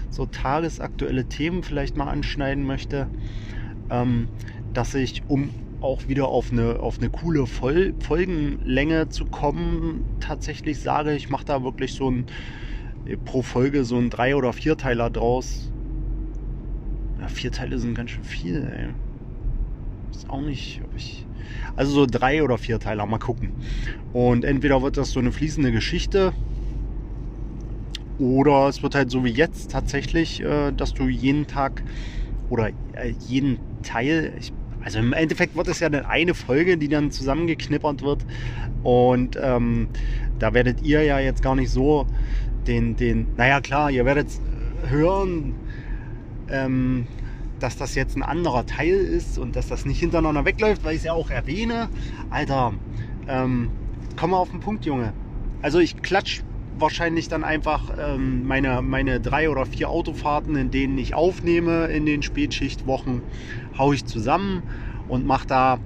so tagesaktuelle Themen vielleicht mal anschneiden möchte, ähm, dass ich, um auch wieder auf eine, auf eine coole Vol Folgenlänge zu kommen, tatsächlich sage, ich mache da wirklich so ein pro Folge so ein Drei- oder Vierteiler draus. Vier Teile sind ganz schön viel, ey. Ist auch nicht, ob ich. Also so drei oder vier Teile, mal gucken. Und entweder wird das so eine fließende Geschichte. Oder es wird halt so wie jetzt tatsächlich, äh, dass du jeden Tag oder äh, jeden Teil, ich, also im Endeffekt wird es ja dann eine Folge, die dann zusammengeknippert wird. Und ähm, da werdet ihr ja jetzt gar nicht so den, den, naja klar, ihr werdet hören, ähm, dass das jetzt ein anderer Teil ist und dass das nicht hintereinander wegläuft, weil ich es ja auch erwähne. Alter, ähm, komm mal auf den Punkt, Junge. Also ich klatsch wahrscheinlich dann einfach ähm, meine, meine drei oder vier Autofahrten, in denen ich aufnehme in den Spätschichtwochen, haue ich zusammen und mache da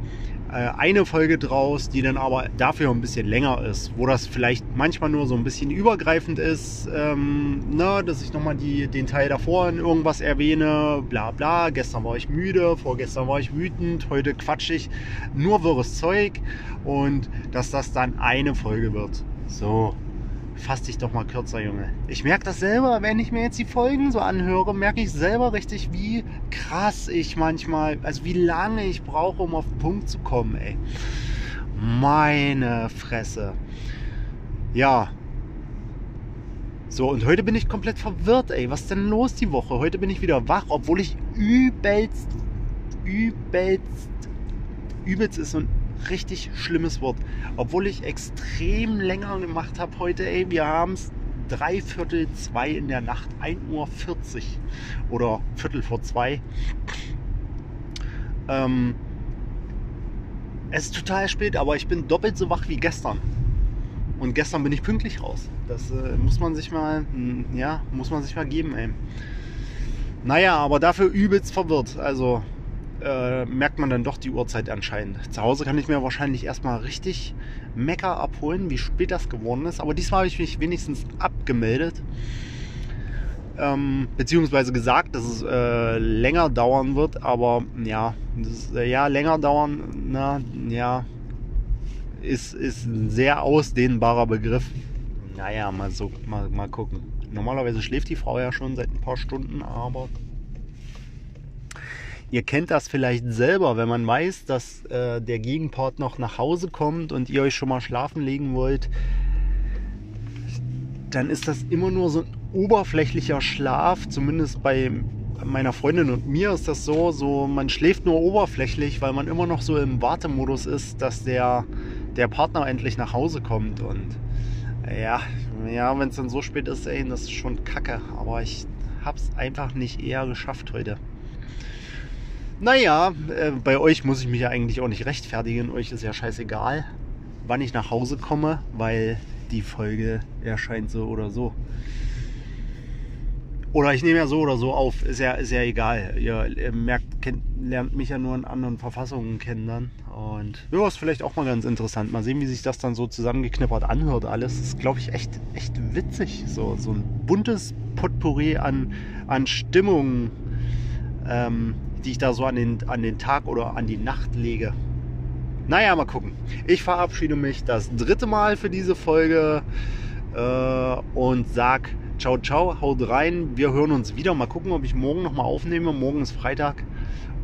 eine Folge draus, die dann aber dafür ein bisschen länger ist, wo das vielleicht manchmal nur so ein bisschen übergreifend ist, ähm, ne, dass ich nochmal den Teil davor in irgendwas erwähne, bla bla, gestern war ich müde, vorgestern war ich wütend, heute quatsch ich, nur wirres Zeug und dass das dann eine Folge wird. So, fass dich doch mal kürzer, Junge. Ich merke das selber, wenn ich mir jetzt die Folgen so anhöre, merke ich selber richtig, wie krass ich manchmal, also wie lange ich brauche, um auf den Punkt zu kommen, ey. Meine Fresse. Ja. So, und heute bin ich komplett verwirrt, ey. Was ist denn los die Woche? Heute bin ich wieder wach, obwohl ich übelst, übelst, übelst ist und richtig schlimmes Wort. Obwohl ich extrem länger gemacht habe heute, ey, wir haben es drei Viertel zwei in der Nacht, 1.40 Uhr oder Viertel vor zwei. Ähm, es ist total spät, aber ich bin doppelt so wach wie gestern. Und gestern bin ich pünktlich raus. Das äh, muss man sich mal, hm, ja, muss man sich mal geben, ey. Naja, aber dafür übelst verwirrt. Also äh, merkt man dann doch die Uhrzeit anscheinend. Zu Hause kann ich mir wahrscheinlich erstmal richtig Mecker abholen, wie spät das geworden ist. Aber diesmal habe ich mich wenigstens abgemeldet. Ähm, beziehungsweise gesagt, dass es äh, länger dauern wird, aber ja, das, äh, ja, länger dauern, na, ja, ist, ist ein sehr ausdehnbarer Begriff. Naja, mal so, mal, mal gucken. Normalerweise schläft die Frau ja schon seit ein paar Stunden, aber Ihr kennt das vielleicht selber, wenn man weiß, dass äh, der Gegenpart noch nach Hause kommt und ihr euch schon mal schlafen legen wollt, dann ist das immer nur so ein oberflächlicher Schlaf. Zumindest bei meiner Freundin und mir ist das so, so man schläft nur oberflächlich, weil man immer noch so im Wartemodus ist, dass der, der Partner endlich nach Hause kommt. Und ja, ja wenn es dann so spät ist, ey, das ist schon kacke. Aber ich habe es einfach nicht eher geschafft heute. Naja, äh, bei euch muss ich mich ja eigentlich auch nicht rechtfertigen. Euch ist ja scheißegal, wann ich nach Hause komme, weil die Folge erscheint so oder so. Oder ich nehme ja so oder so auf, ist ja, ist ja egal. Ihr, merkt, kennt, lernt mich ja nur in anderen Verfassungen kennen dann. Und ja, ist vielleicht auch mal ganz interessant. Mal sehen, wie sich das dann so zusammengeknippert anhört alles. Das ist, glaube ich, echt, echt witzig. So, so ein buntes Potpourri an, an Stimmungen. Ähm, die ich da so an den, an den Tag oder an die Nacht lege. Naja, mal gucken. Ich verabschiede mich das dritte Mal für diese Folge äh, und sag ciao, ciao, haut rein. Wir hören uns wieder. Mal gucken, ob ich morgen nochmal aufnehme. Morgen ist Freitag.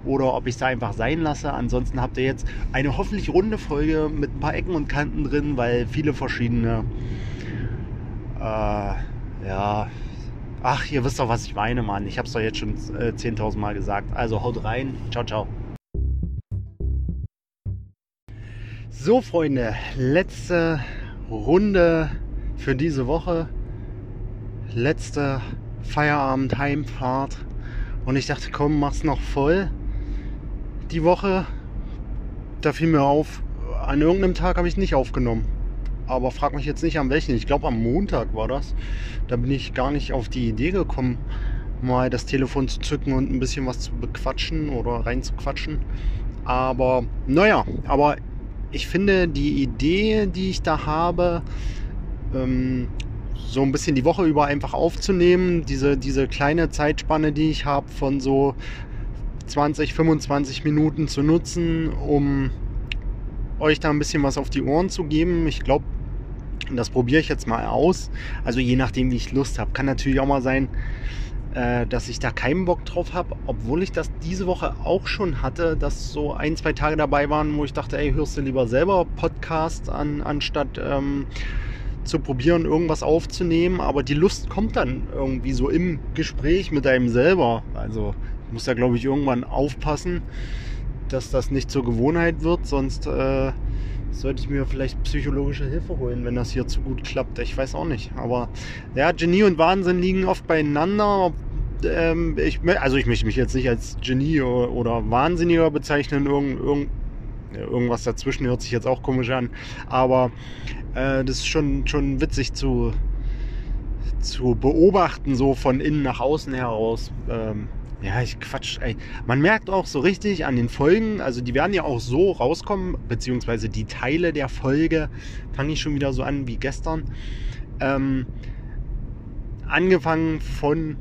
Oder ob ich es da einfach sein lasse. Ansonsten habt ihr jetzt eine hoffentlich runde Folge mit ein paar Ecken und Kanten drin, weil viele verschiedene äh, ja, Ach, ihr wisst doch, was ich meine, Mann. Ich habe es doch jetzt schon äh, 10.000 Mal gesagt. Also haut rein. Ciao, ciao. So, Freunde, letzte Runde für diese Woche. Letzte Feierabend-Heimfahrt. Und ich dachte, komm, mach's noch voll. Die Woche, da fiel mir auf, an irgendeinem Tag habe ich nicht aufgenommen aber frag mich jetzt nicht an welchen. Ich glaube am Montag war das. Da bin ich gar nicht auf die Idee gekommen, mal das Telefon zu zücken und ein bisschen was zu bequatschen oder reinzuquatschen. Aber naja, aber ich finde die Idee, die ich da habe, ähm, so ein bisschen die Woche über einfach aufzunehmen, diese, diese kleine Zeitspanne, die ich habe, von so 20, 25 Minuten zu nutzen, um euch da ein bisschen was auf die Ohren zu geben. Ich glaube, das probiere ich jetzt mal aus. Also je nachdem, wie ich Lust habe. Kann natürlich auch mal sein, äh, dass ich da keinen Bock drauf habe, obwohl ich das diese Woche auch schon hatte, dass so ein, zwei Tage dabei waren, wo ich dachte, ey, hörst du lieber selber Podcast an, anstatt ähm, zu probieren, irgendwas aufzunehmen. Aber die Lust kommt dann irgendwie so im Gespräch mit einem selber. Also ich muss da, glaube ich, irgendwann aufpassen, dass das nicht zur Gewohnheit wird, sonst äh, sollte ich mir vielleicht psychologische Hilfe holen, wenn das hier zu gut klappt. Ich weiß auch nicht. Aber ja, Genie und Wahnsinn liegen oft beieinander. Ähm, ich, also ich möchte mich jetzt nicht als Genie oder Wahnsinniger bezeichnen. Irgend, irgend, irgendwas dazwischen hört sich jetzt auch komisch an. Aber äh, das ist schon, schon witzig zu, zu beobachten, so von innen nach außen heraus. Ähm, ja, ich quatsch. Ey. Man merkt auch so richtig an den Folgen, also die werden ja auch so rauskommen, beziehungsweise die Teile der Folge fange ich schon wieder so an wie gestern. Ähm, angefangen von,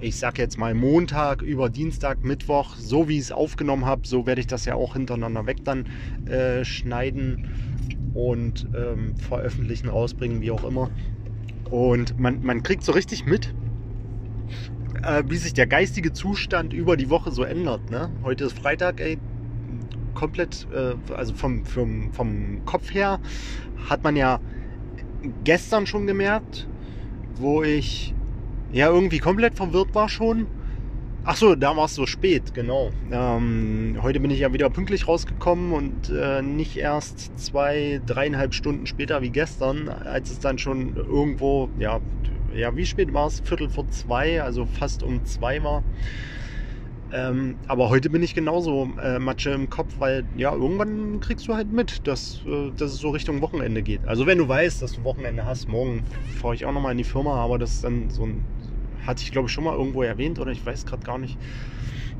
ich sag jetzt mal Montag über Dienstag, Mittwoch, so wie ich es aufgenommen habe, so werde ich das ja auch hintereinander weg dann äh, schneiden und ähm, veröffentlichen, rausbringen, wie auch immer. Und man, man kriegt so richtig mit, äh, wie sich der geistige Zustand über die Woche so ändert. Ne? Heute ist Freitag, ey, komplett, äh, also vom, vom, vom Kopf her hat man ja gestern schon gemerkt, wo ich ja irgendwie komplett verwirrt war schon. Ach so, da war es so spät, genau. Ähm, heute bin ich ja wieder pünktlich rausgekommen und äh, nicht erst zwei, dreieinhalb Stunden später wie gestern, als es dann schon irgendwo, ja, ja, wie spät war es? Viertel vor zwei, also fast um zwei war. Ähm, aber heute bin ich genauso äh, Matsche im Kopf, weil ja, irgendwann kriegst du halt mit, dass, äh, dass es so Richtung Wochenende geht. Also wenn du weißt, dass du Wochenende hast, morgen fahre ich auch nochmal in die Firma, aber das ist dann so ein, hatte ich glaube ich schon mal irgendwo erwähnt oder ich weiß gerade gar nicht.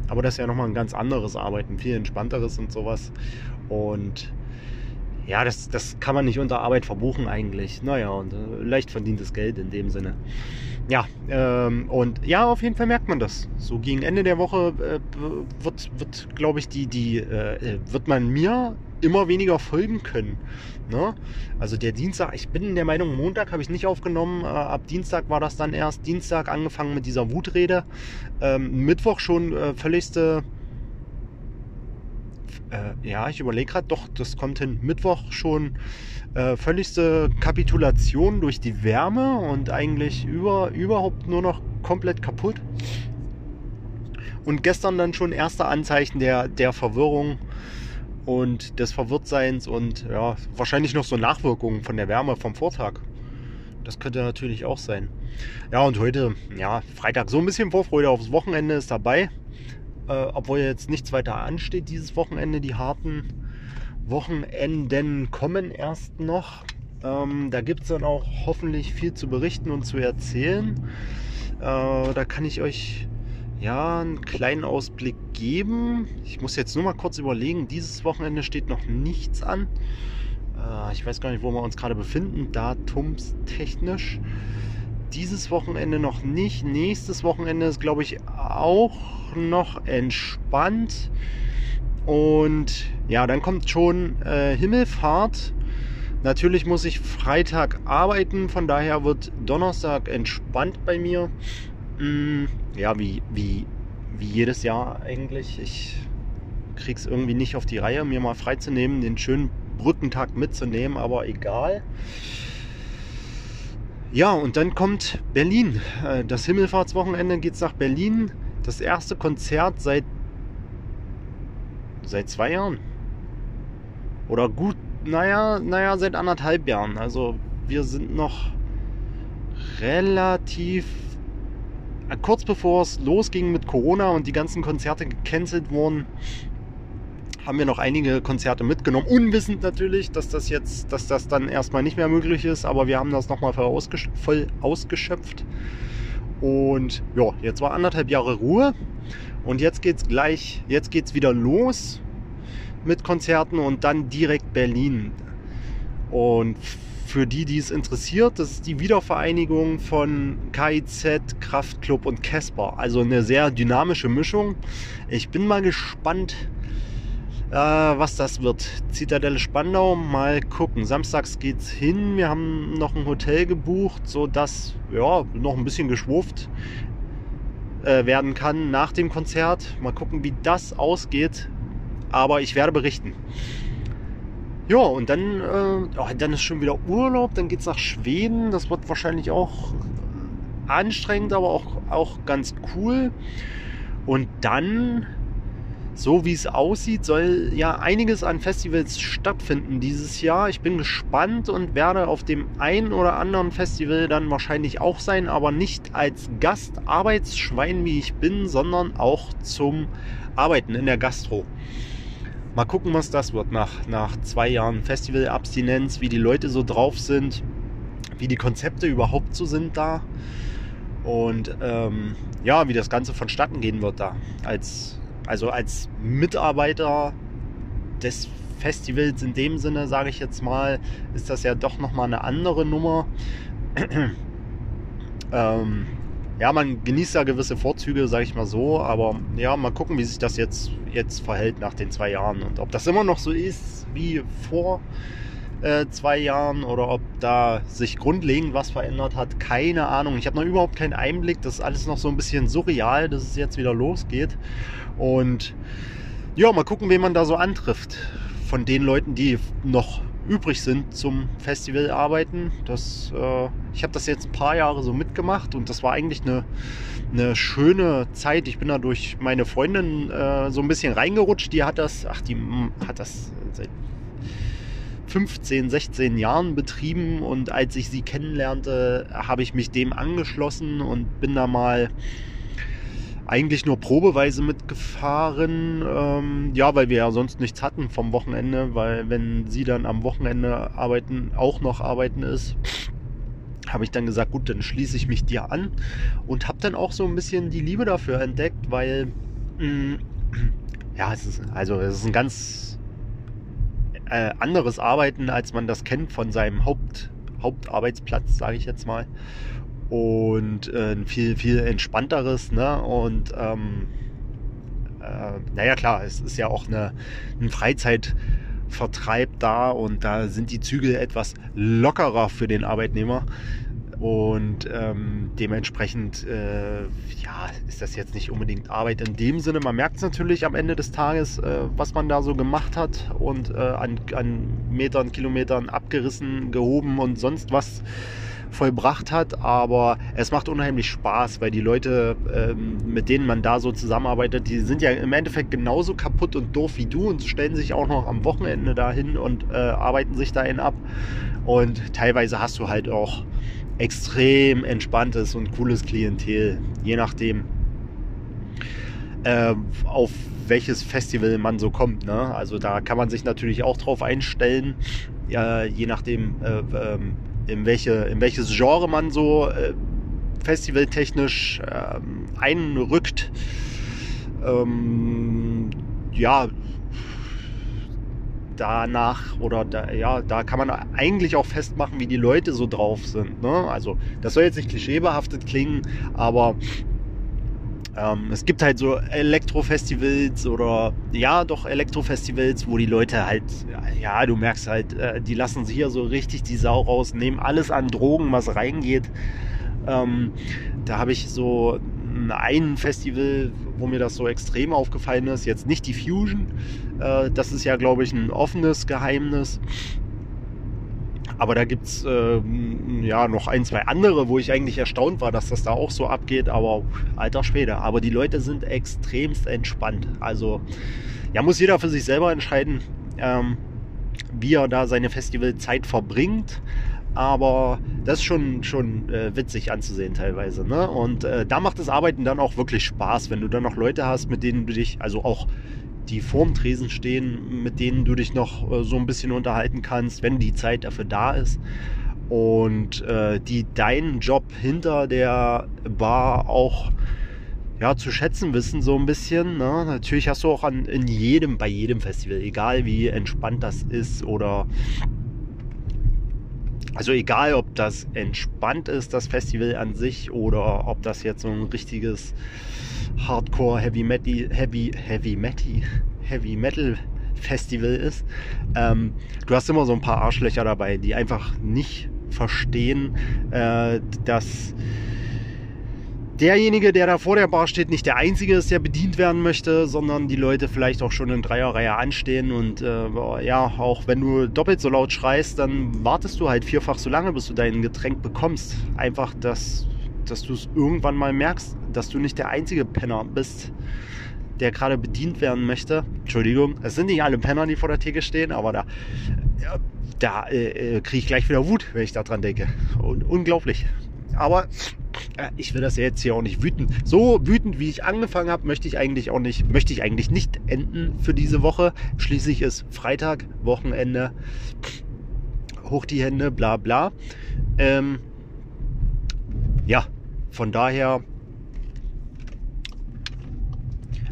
Aber das ist ja nochmal ein ganz anderes Arbeiten, viel entspannteres und sowas. Und ja, das, das kann man nicht unter Arbeit verbuchen eigentlich. Naja, und äh, leicht verdientes Geld in dem Sinne. Ja, ähm, und ja, auf jeden Fall merkt man das. So gegen Ende der Woche äh, wird, wird glaube ich, die, die, äh, wird man mir immer weniger folgen können. Ne? Also der Dienstag, ich bin der Meinung, Montag habe ich nicht aufgenommen. Äh, ab Dienstag war das dann erst. Dienstag angefangen mit dieser Wutrede. Ähm, Mittwoch schon äh, völligste äh, ja, ich überlege gerade, doch, das kommt hin. Mittwoch schon äh, völligste Kapitulation durch die Wärme und eigentlich über, überhaupt nur noch komplett kaputt. Und gestern dann schon erste Anzeichen der, der Verwirrung und des Verwirrtseins und ja, wahrscheinlich noch so Nachwirkungen von der Wärme vom Vortag. Das könnte natürlich auch sein. Ja, und heute, ja, Freitag so ein bisschen Vorfreude aufs Wochenende ist dabei. Äh, obwohl jetzt nichts weiter ansteht dieses Wochenende. Die harten Wochenenden kommen erst noch. Ähm, da gibt es dann auch hoffentlich viel zu berichten und zu erzählen. Äh, da kann ich euch ja einen kleinen Ausblick geben. Ich muss jetzt nur mal kurz überlegen. Dieses Wochenende steht noch nichts an. Äh, ich weiß gar nicht, wo wir uns gerade befinden, datumstechnisch. Dieses Wochenende noch nicht. Nächstes Wochenende ist, glaube ich, auch noch entspannt. Und ja, dann kommt schon äh, Himmelfahrt. Natürlich muss ich Freitag arbeiten, von daher wird Donnerstag entspannt bei mir. Mm, ja, wie, wie, wie jedes Jahr eigentlich. Ich krieg's irgendwie nicht auf die Reihe, mir mal freizunehmen, den schönen Brückentag mitzunehmen, aber egal. Ja, und dann kommt Berlin. Äh, das Himmelfahrtswochenende geht's nach Berlin das erste Konzert seit seit zwei Jahren. Oder gut, naja, naja, seit anderthalb Jahren. Also wir sind noch relativ äh, kurz bevor es losging mit Corona und die ganzen Konzerte gecancelt wurden, haben wir noch einige Konzerte mitgenommen. Unwissend natürlich, dass das jetzt, dass das dann erstmal nicht mehr möglich ist, aber wir haben das nochmal voll, ausgesch voll ausgeschöpft. Und ja, jetzt war anderthalb Jahre Ruhe und jetzt geht's gleich, jetzt geht's wieder los mit Konzerten und dann direkt Berlin. Und für die, die es interessiert, das ist die Wiedervereinigung von KIZ, Kraftklub und Casper. Also eine sehr dynamische Mischung. Ich bin mal gespannt, äh, was das wird. Zitadelle Spandau, mal gucken. Samstags geht's hin. Wir haben noch ein Hotel gebucht, so dass ja noch ein bisschen geschwurft. äh, werden kann nach dem Konzert. Mal gucken, wie das ausgeht. Aber ich werde berichten. Ja, und dann, äh, oh, dann ist schon wieder Urlaub, dann geht es nach Schweden. Das wird wahrscheinlich auch anstrengend, aber auch, auch ganz cool. Und dann so wie es aussieht, soll ja einiges an Festivals stattfinden dieses Jahr. Ich bin gespannt und werde auf dem einen oder anderen Festival dann wahrscheinlich auch sein, aber nicht als Gastarbeitsschwein, wie ich bin, sondern auch zum Arbeiten in der Gastro. Mal gucken, was das wird nach, nach zwei Jahren Festivalabstinenz, wie die Leute so drauf sind, wie die Konzepte überhaupt so sind da und ähm, ja, wie das Ganze vonstatten gehen wird da als also als Mitarbeiter des Festivals in dem Sinne, sage ich jetzt mal, ist das ja doch nochmal eine andere Nummer. (clears throat) ähm, ja, man genießt ja gewisse Vorzüge, sage ich mal so, aber ja, mal gucken, wie sich das jetzt, jetzt verhält nach den zwei Jahren und ob das immer noch so ist wie vor äh, zwei Jahren oder ob da sich grundlegend was verändert hat, keine Ahnung. Ich habe noch überhaupt keinen Einblick, das ist alles noch so ein bisschen surreal, dass es jetzt wieder losgeht. Und ja, mal gucken, wen man da so antrifft. Von den Leuten, die noch übrig sind zum Festival arbeiten. Das, äh, ich habe das jetzt ein paar Jahre so mitgemacht und das war eigentlich eine, eine schöne Zeit. Ich bin da durch meine Freundin äh, so ein bisschen reingerutscht. Die hat das, ach, die hat das seit 15, 16 Jahren betrieben und als ich sie kennenlernte, habe ich mich dem angeschlossen und bin da mal eigentlich nur probeweise mitgefahren. Ähm, ja, weil wir ja sonst nichts hatten vom Wochenende, weil wenn sie dann am Wochenende arbeiten, auch noch arbeiten ist, habe ich dann gesagt, gut, dann schließe ich mich dir an und habe dann auch so ein bisschen die Liebe dafür entdeckt, weil mh, mm, (clears throat) ja, es ist also es ist ein ganz äh, anderes Arbeiten, als man das kennt von seinem Haupt, Hauptarbeitsplatz, sage ich jetzt mal und äh, viel, viel entspannteres. Ne? Und ähm, äh, naja, klar, es ist ja auch eine, ein Freizeitvertreib da und da sind die Zügel etwas lockerer für den Arbeitnehmer. Und ähm, dementsprechend äh, ja, ist das jetzt nicht unbedingt Arbeit in dem Sinne. Man merkt es natürlich am Ende des Tages, äh, was man da so gemacht hat und äh, an, an Metern, Kilometern abgerissen, gehoben und sonst was vollbracht hat, aber es macht unheimlich Spaß, weil die Leute, ähm, mit denen man da so zusammenarbeitet, die sind ja im Endeffekt genauso kaputt und doof wie du und stellen sich auch noch am Wochenende dahin und äh, arbeiten sich dahin ab. Und teilweise hast du halt auch extrem entspanntes und cooles Klientel, je nachdem, äh, auf welches Festival man so kommt. Ne? Also da kann man sich natürlich auch drauf einstellen, ja, je nachdem, äh, ähm, in, welche, in welches Genre man so äh, festivaltechnisch ähm, einrückt. Ähm, ja, danach oder da, ja, da kann man eigentlich auch festmachen, wie die Leute so drauf sind. Ne? Also das soll jetzt nicht klischeebehaftet klingen, aber ähm, es gibt halt so Elektrofestivals oder ja, doch Elektrofestivals, wo die Leute halt, ja, du merkst halt, äh, die lassen sich hier so richtig die Sau raus, nehmen alles an Drogen, was reingeht. Ähm, da habe ich so ein Festival, wo mir das so extrem aufgefallen ist, jetzt nicht die Fusion. Äh, das ist ja, glaube ich, ein offenes Geheimnis. Aber da gibt es äh, ja noch ein, zwei andere, wo ich eigentlich erstaunt war, dass das da auch so abgeht. Aber alter Schwede. Aber die Leute sind extremst entspannt. Also ja, muss jeder für sich selber entscheiden, ähm, wie er da seine Festivalzeit verbringt. Aber das ist schon, schon äh, witzig anzusehen teilweise. Ne? Und äh, da macht das Arbeiten dann auch wirklich Spaß, wenn du dann noch Leute hast, mit denen du dich, also auch die vorm Tresen stehen, mit denen du dich noch äh, so ein bisschen unterhalten kannst, wenn die Zeit dafür da ist. Und äh, die deinen Job hinter der Bar auch ja, zu schätzen wissen, so ein bisschen. Ne? Natürlich hast du auch an, in jedem, bei jedem Festival, egal wie entspannt das ist oder also egal, ob das entspannt ist, das Festival an sich, oder ob das jetzt so ein richtiges Hardcore Heavy Metal, Heavy, Heavy Metal, Heavy Metal Festival ist. Ähm, du hast immer so ein paar Arschlöcher dabei, die einfach nicht verstehen, äh, dass derjenige, der da vor der Bar steht, nicht der Einzige ist, der bedient werden möchte, sondern die Leute vielleicht auch schon in Dreierreihe anstehen. Und äh, ja, auch wenn du doppelt so laut schreist, dann wartest du halt vierfach so lange, bis du dein Getränk bekommst. Einfach, dass, dass du es irgendwann mal merkst, dass du nicht der einzige Penner bist, der gerade bedient werden möchte. Entschuldigung, es sind nicht alle Penner, die vor der Theke stehen, aber da, da äh, äh kriege ich gleich wieder Wut, wenn ich daran denke. Un unglaublich. Aber äh, ich will das ja jetzt hier auch nicht wütend. So wütend, wie ich angefangen habe, möchte ich eigentlich auch nicht, möchte ich eigentlich nicht enden für diese Woche. Schließlich ist Freitag, Wochenende, hoch die Hände, bla bla. Ähm, ja, von daher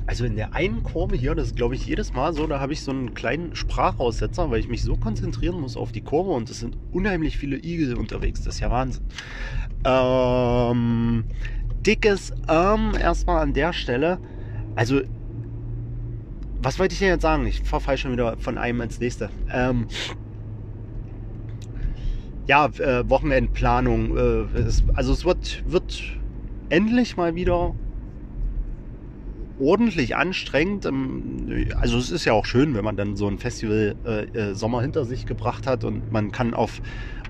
also in der einen Kurve hier, das ist glaube ich jedes Mal so, da habe ich so einen kleinen Sprachaussetzer, weil ich mich so konzentrieren muss auf die Kurve und es sind unheimlich viele Igel unterwegs. Das ist ja Wahnsinn. Ähm, dickes Arm erstmal an der Stelle. Also, was wollte ich denn jetzt sagen? Ich verfall schon wieder von einem ins nächste. Ähm, ja, äh, Wochenendplanung. Äh, es, also es wird, wird endlich mal wieder ordentlich anstrengend. Ähm, also es ist ja auch schön, wenn man dann so ein Festival äh, äh, Sommer hinter sich gebracht hat und man kann auf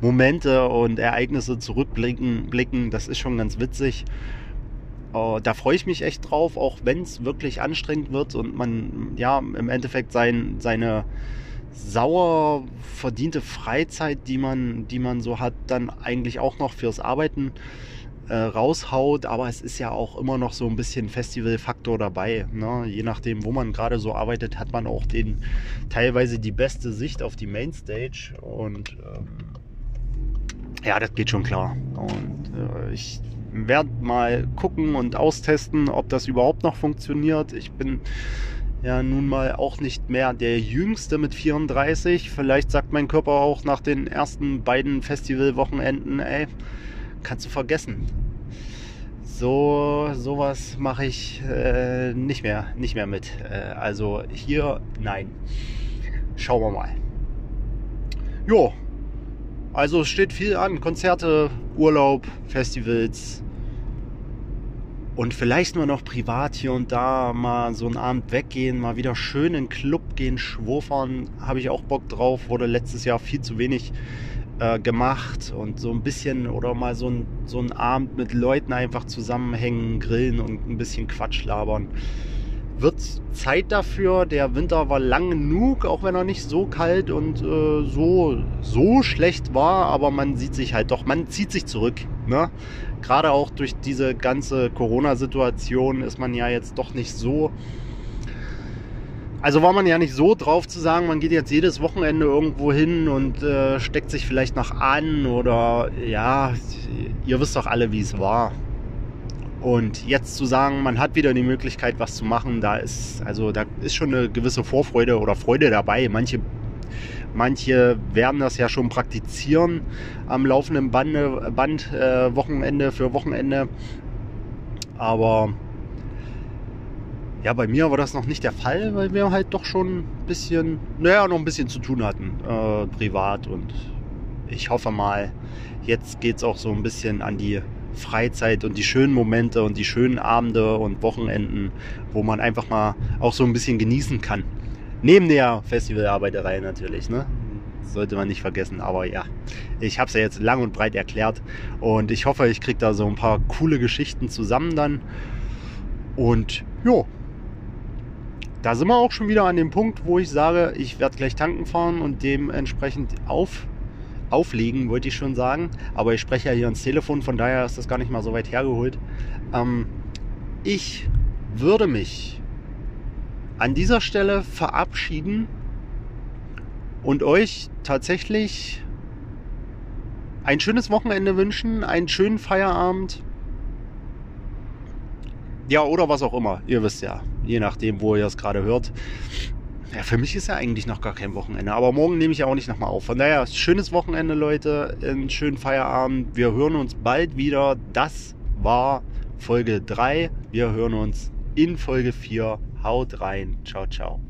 Momente und Ereignisse zurückblicken. Blicken. Das ist schon ganz witzig. Uh, da freue ich mich echt drauf, auch wenn es wirklich anstrengend wird und man ja im Endeffekt sein, seine sauer verdiente Freizeit, die man, die man so hat, dann eigentlich auch noch fürs Arbeiten äh, raushaut, aber es ist ja auch immer noch so ein bisschen Festivalfaktor dabei. Ne? Je nachdem, wo man gerade so arbeitet, hat man auch den teilweise die beste Sicht auf die Mainstage und ähm, ja, das geht schon klar. Und äh, ich werde mal gucken und austesten, ob das überhaupt noch funktioniert. Ich bin ja nun mal auch nicht mehr der Jüngste mit 34. Vielleicht sagt mein Körper auch nach den ersten beiden Festivalwochenenden, ey, kannst du vergessen. So sowas mache ich äh, nicht mehr, nicht mehr mit. Äh, also hier nein. Schauen wir mal. Jo, also steht viel an. Konzerte, Urlaub, Festivals. Und vielleicht nur noch privat hier und da mal so einen Abend weggehen, mal wieder schön in den Club gehen, schwurfern. Habe ich auch Bock drauf. Wurde letztes Jahr viel zu wenig äh, gemacht und so ein bisschen oder mal so ein, so ein Abend mit Leuten einfach zusammenhängen, grillen und ein bisschen Quatsch labern. Wird Zeit dafür. Der Winter war lang genug, auch wenn er nicht so kalt und äh, so, so schlecht war, aber man sieht sich halt doch, man zieht sich zurück. Ne? Gerade auch durch diese ganze Corona-Situation ist man ja jetzt doch nicht so also war man ja nicht so drauf zu sagen, man geht jetzt jedes Wochenende irgendwo hin und äh, steckt sich vielleicht noch an oder ja, ihr wisst doch alle, wie es war. Und jetzt zu sagen, man hat wieder die Möglichkeit, was zu machen, da ist, also da ist schon eine gewisse Vorfreude oder Freude dabei. Manche, manche werden das ja schon praktizieren am laufenden Bande, Band, äh, Wochenende für Wochenende. Aber ja, bei mir war das noch nicht der Fall, weil wir halt doch schon ein bisschen, naja, noch ein bisschen zu tun hatten, äh, privat. Und ich hoffe mal, jetzt geht es auch so ein bisschen an die Freizeit und die schönen Momente und die schönen Abende und Wochenenden, wo man einfach mal auch so ein bisschen genießen kann. Neben der Festivalarbeiterei natürlich, ne? sollte man nicht vergessen. Aber ja, ich habe es ja jetzt lang und breit erklärt und ich hoffe, ich kriege da so ein paar coole Geschichten zusammen dann. Und ja, da sind wir auch schon wieder an dem Punkt, wo ich sage, ich werde gleich tanken fahren und dementsprechend auf, auflegen, wollte ich schon sagen. Aber ich spreche ja hier ins Telefon, von daher ist das gar nicht mal so weit hergeholt. Ähm, ich würde mich an dieser Stelle verabschieden und euch tatsächlich ein schönes Wochenende wünschen, einen schönen Feierabend. Ja, oder was auch immer. Ihr wisst ja je nachdem, wo ihr es gerade hört. Ja, für mich ist ja eigentlich noch gar kein Wochenende, aber morgen nehme ich ja auch nicht nochmal auf. Von daher, schönes Wochenende, Leute, einen schönen Feierabend. Wir hören uns bald wieder. Das war Folge 3. Wir hören uns in Folge 4. Haut rein. Ciao, ciao.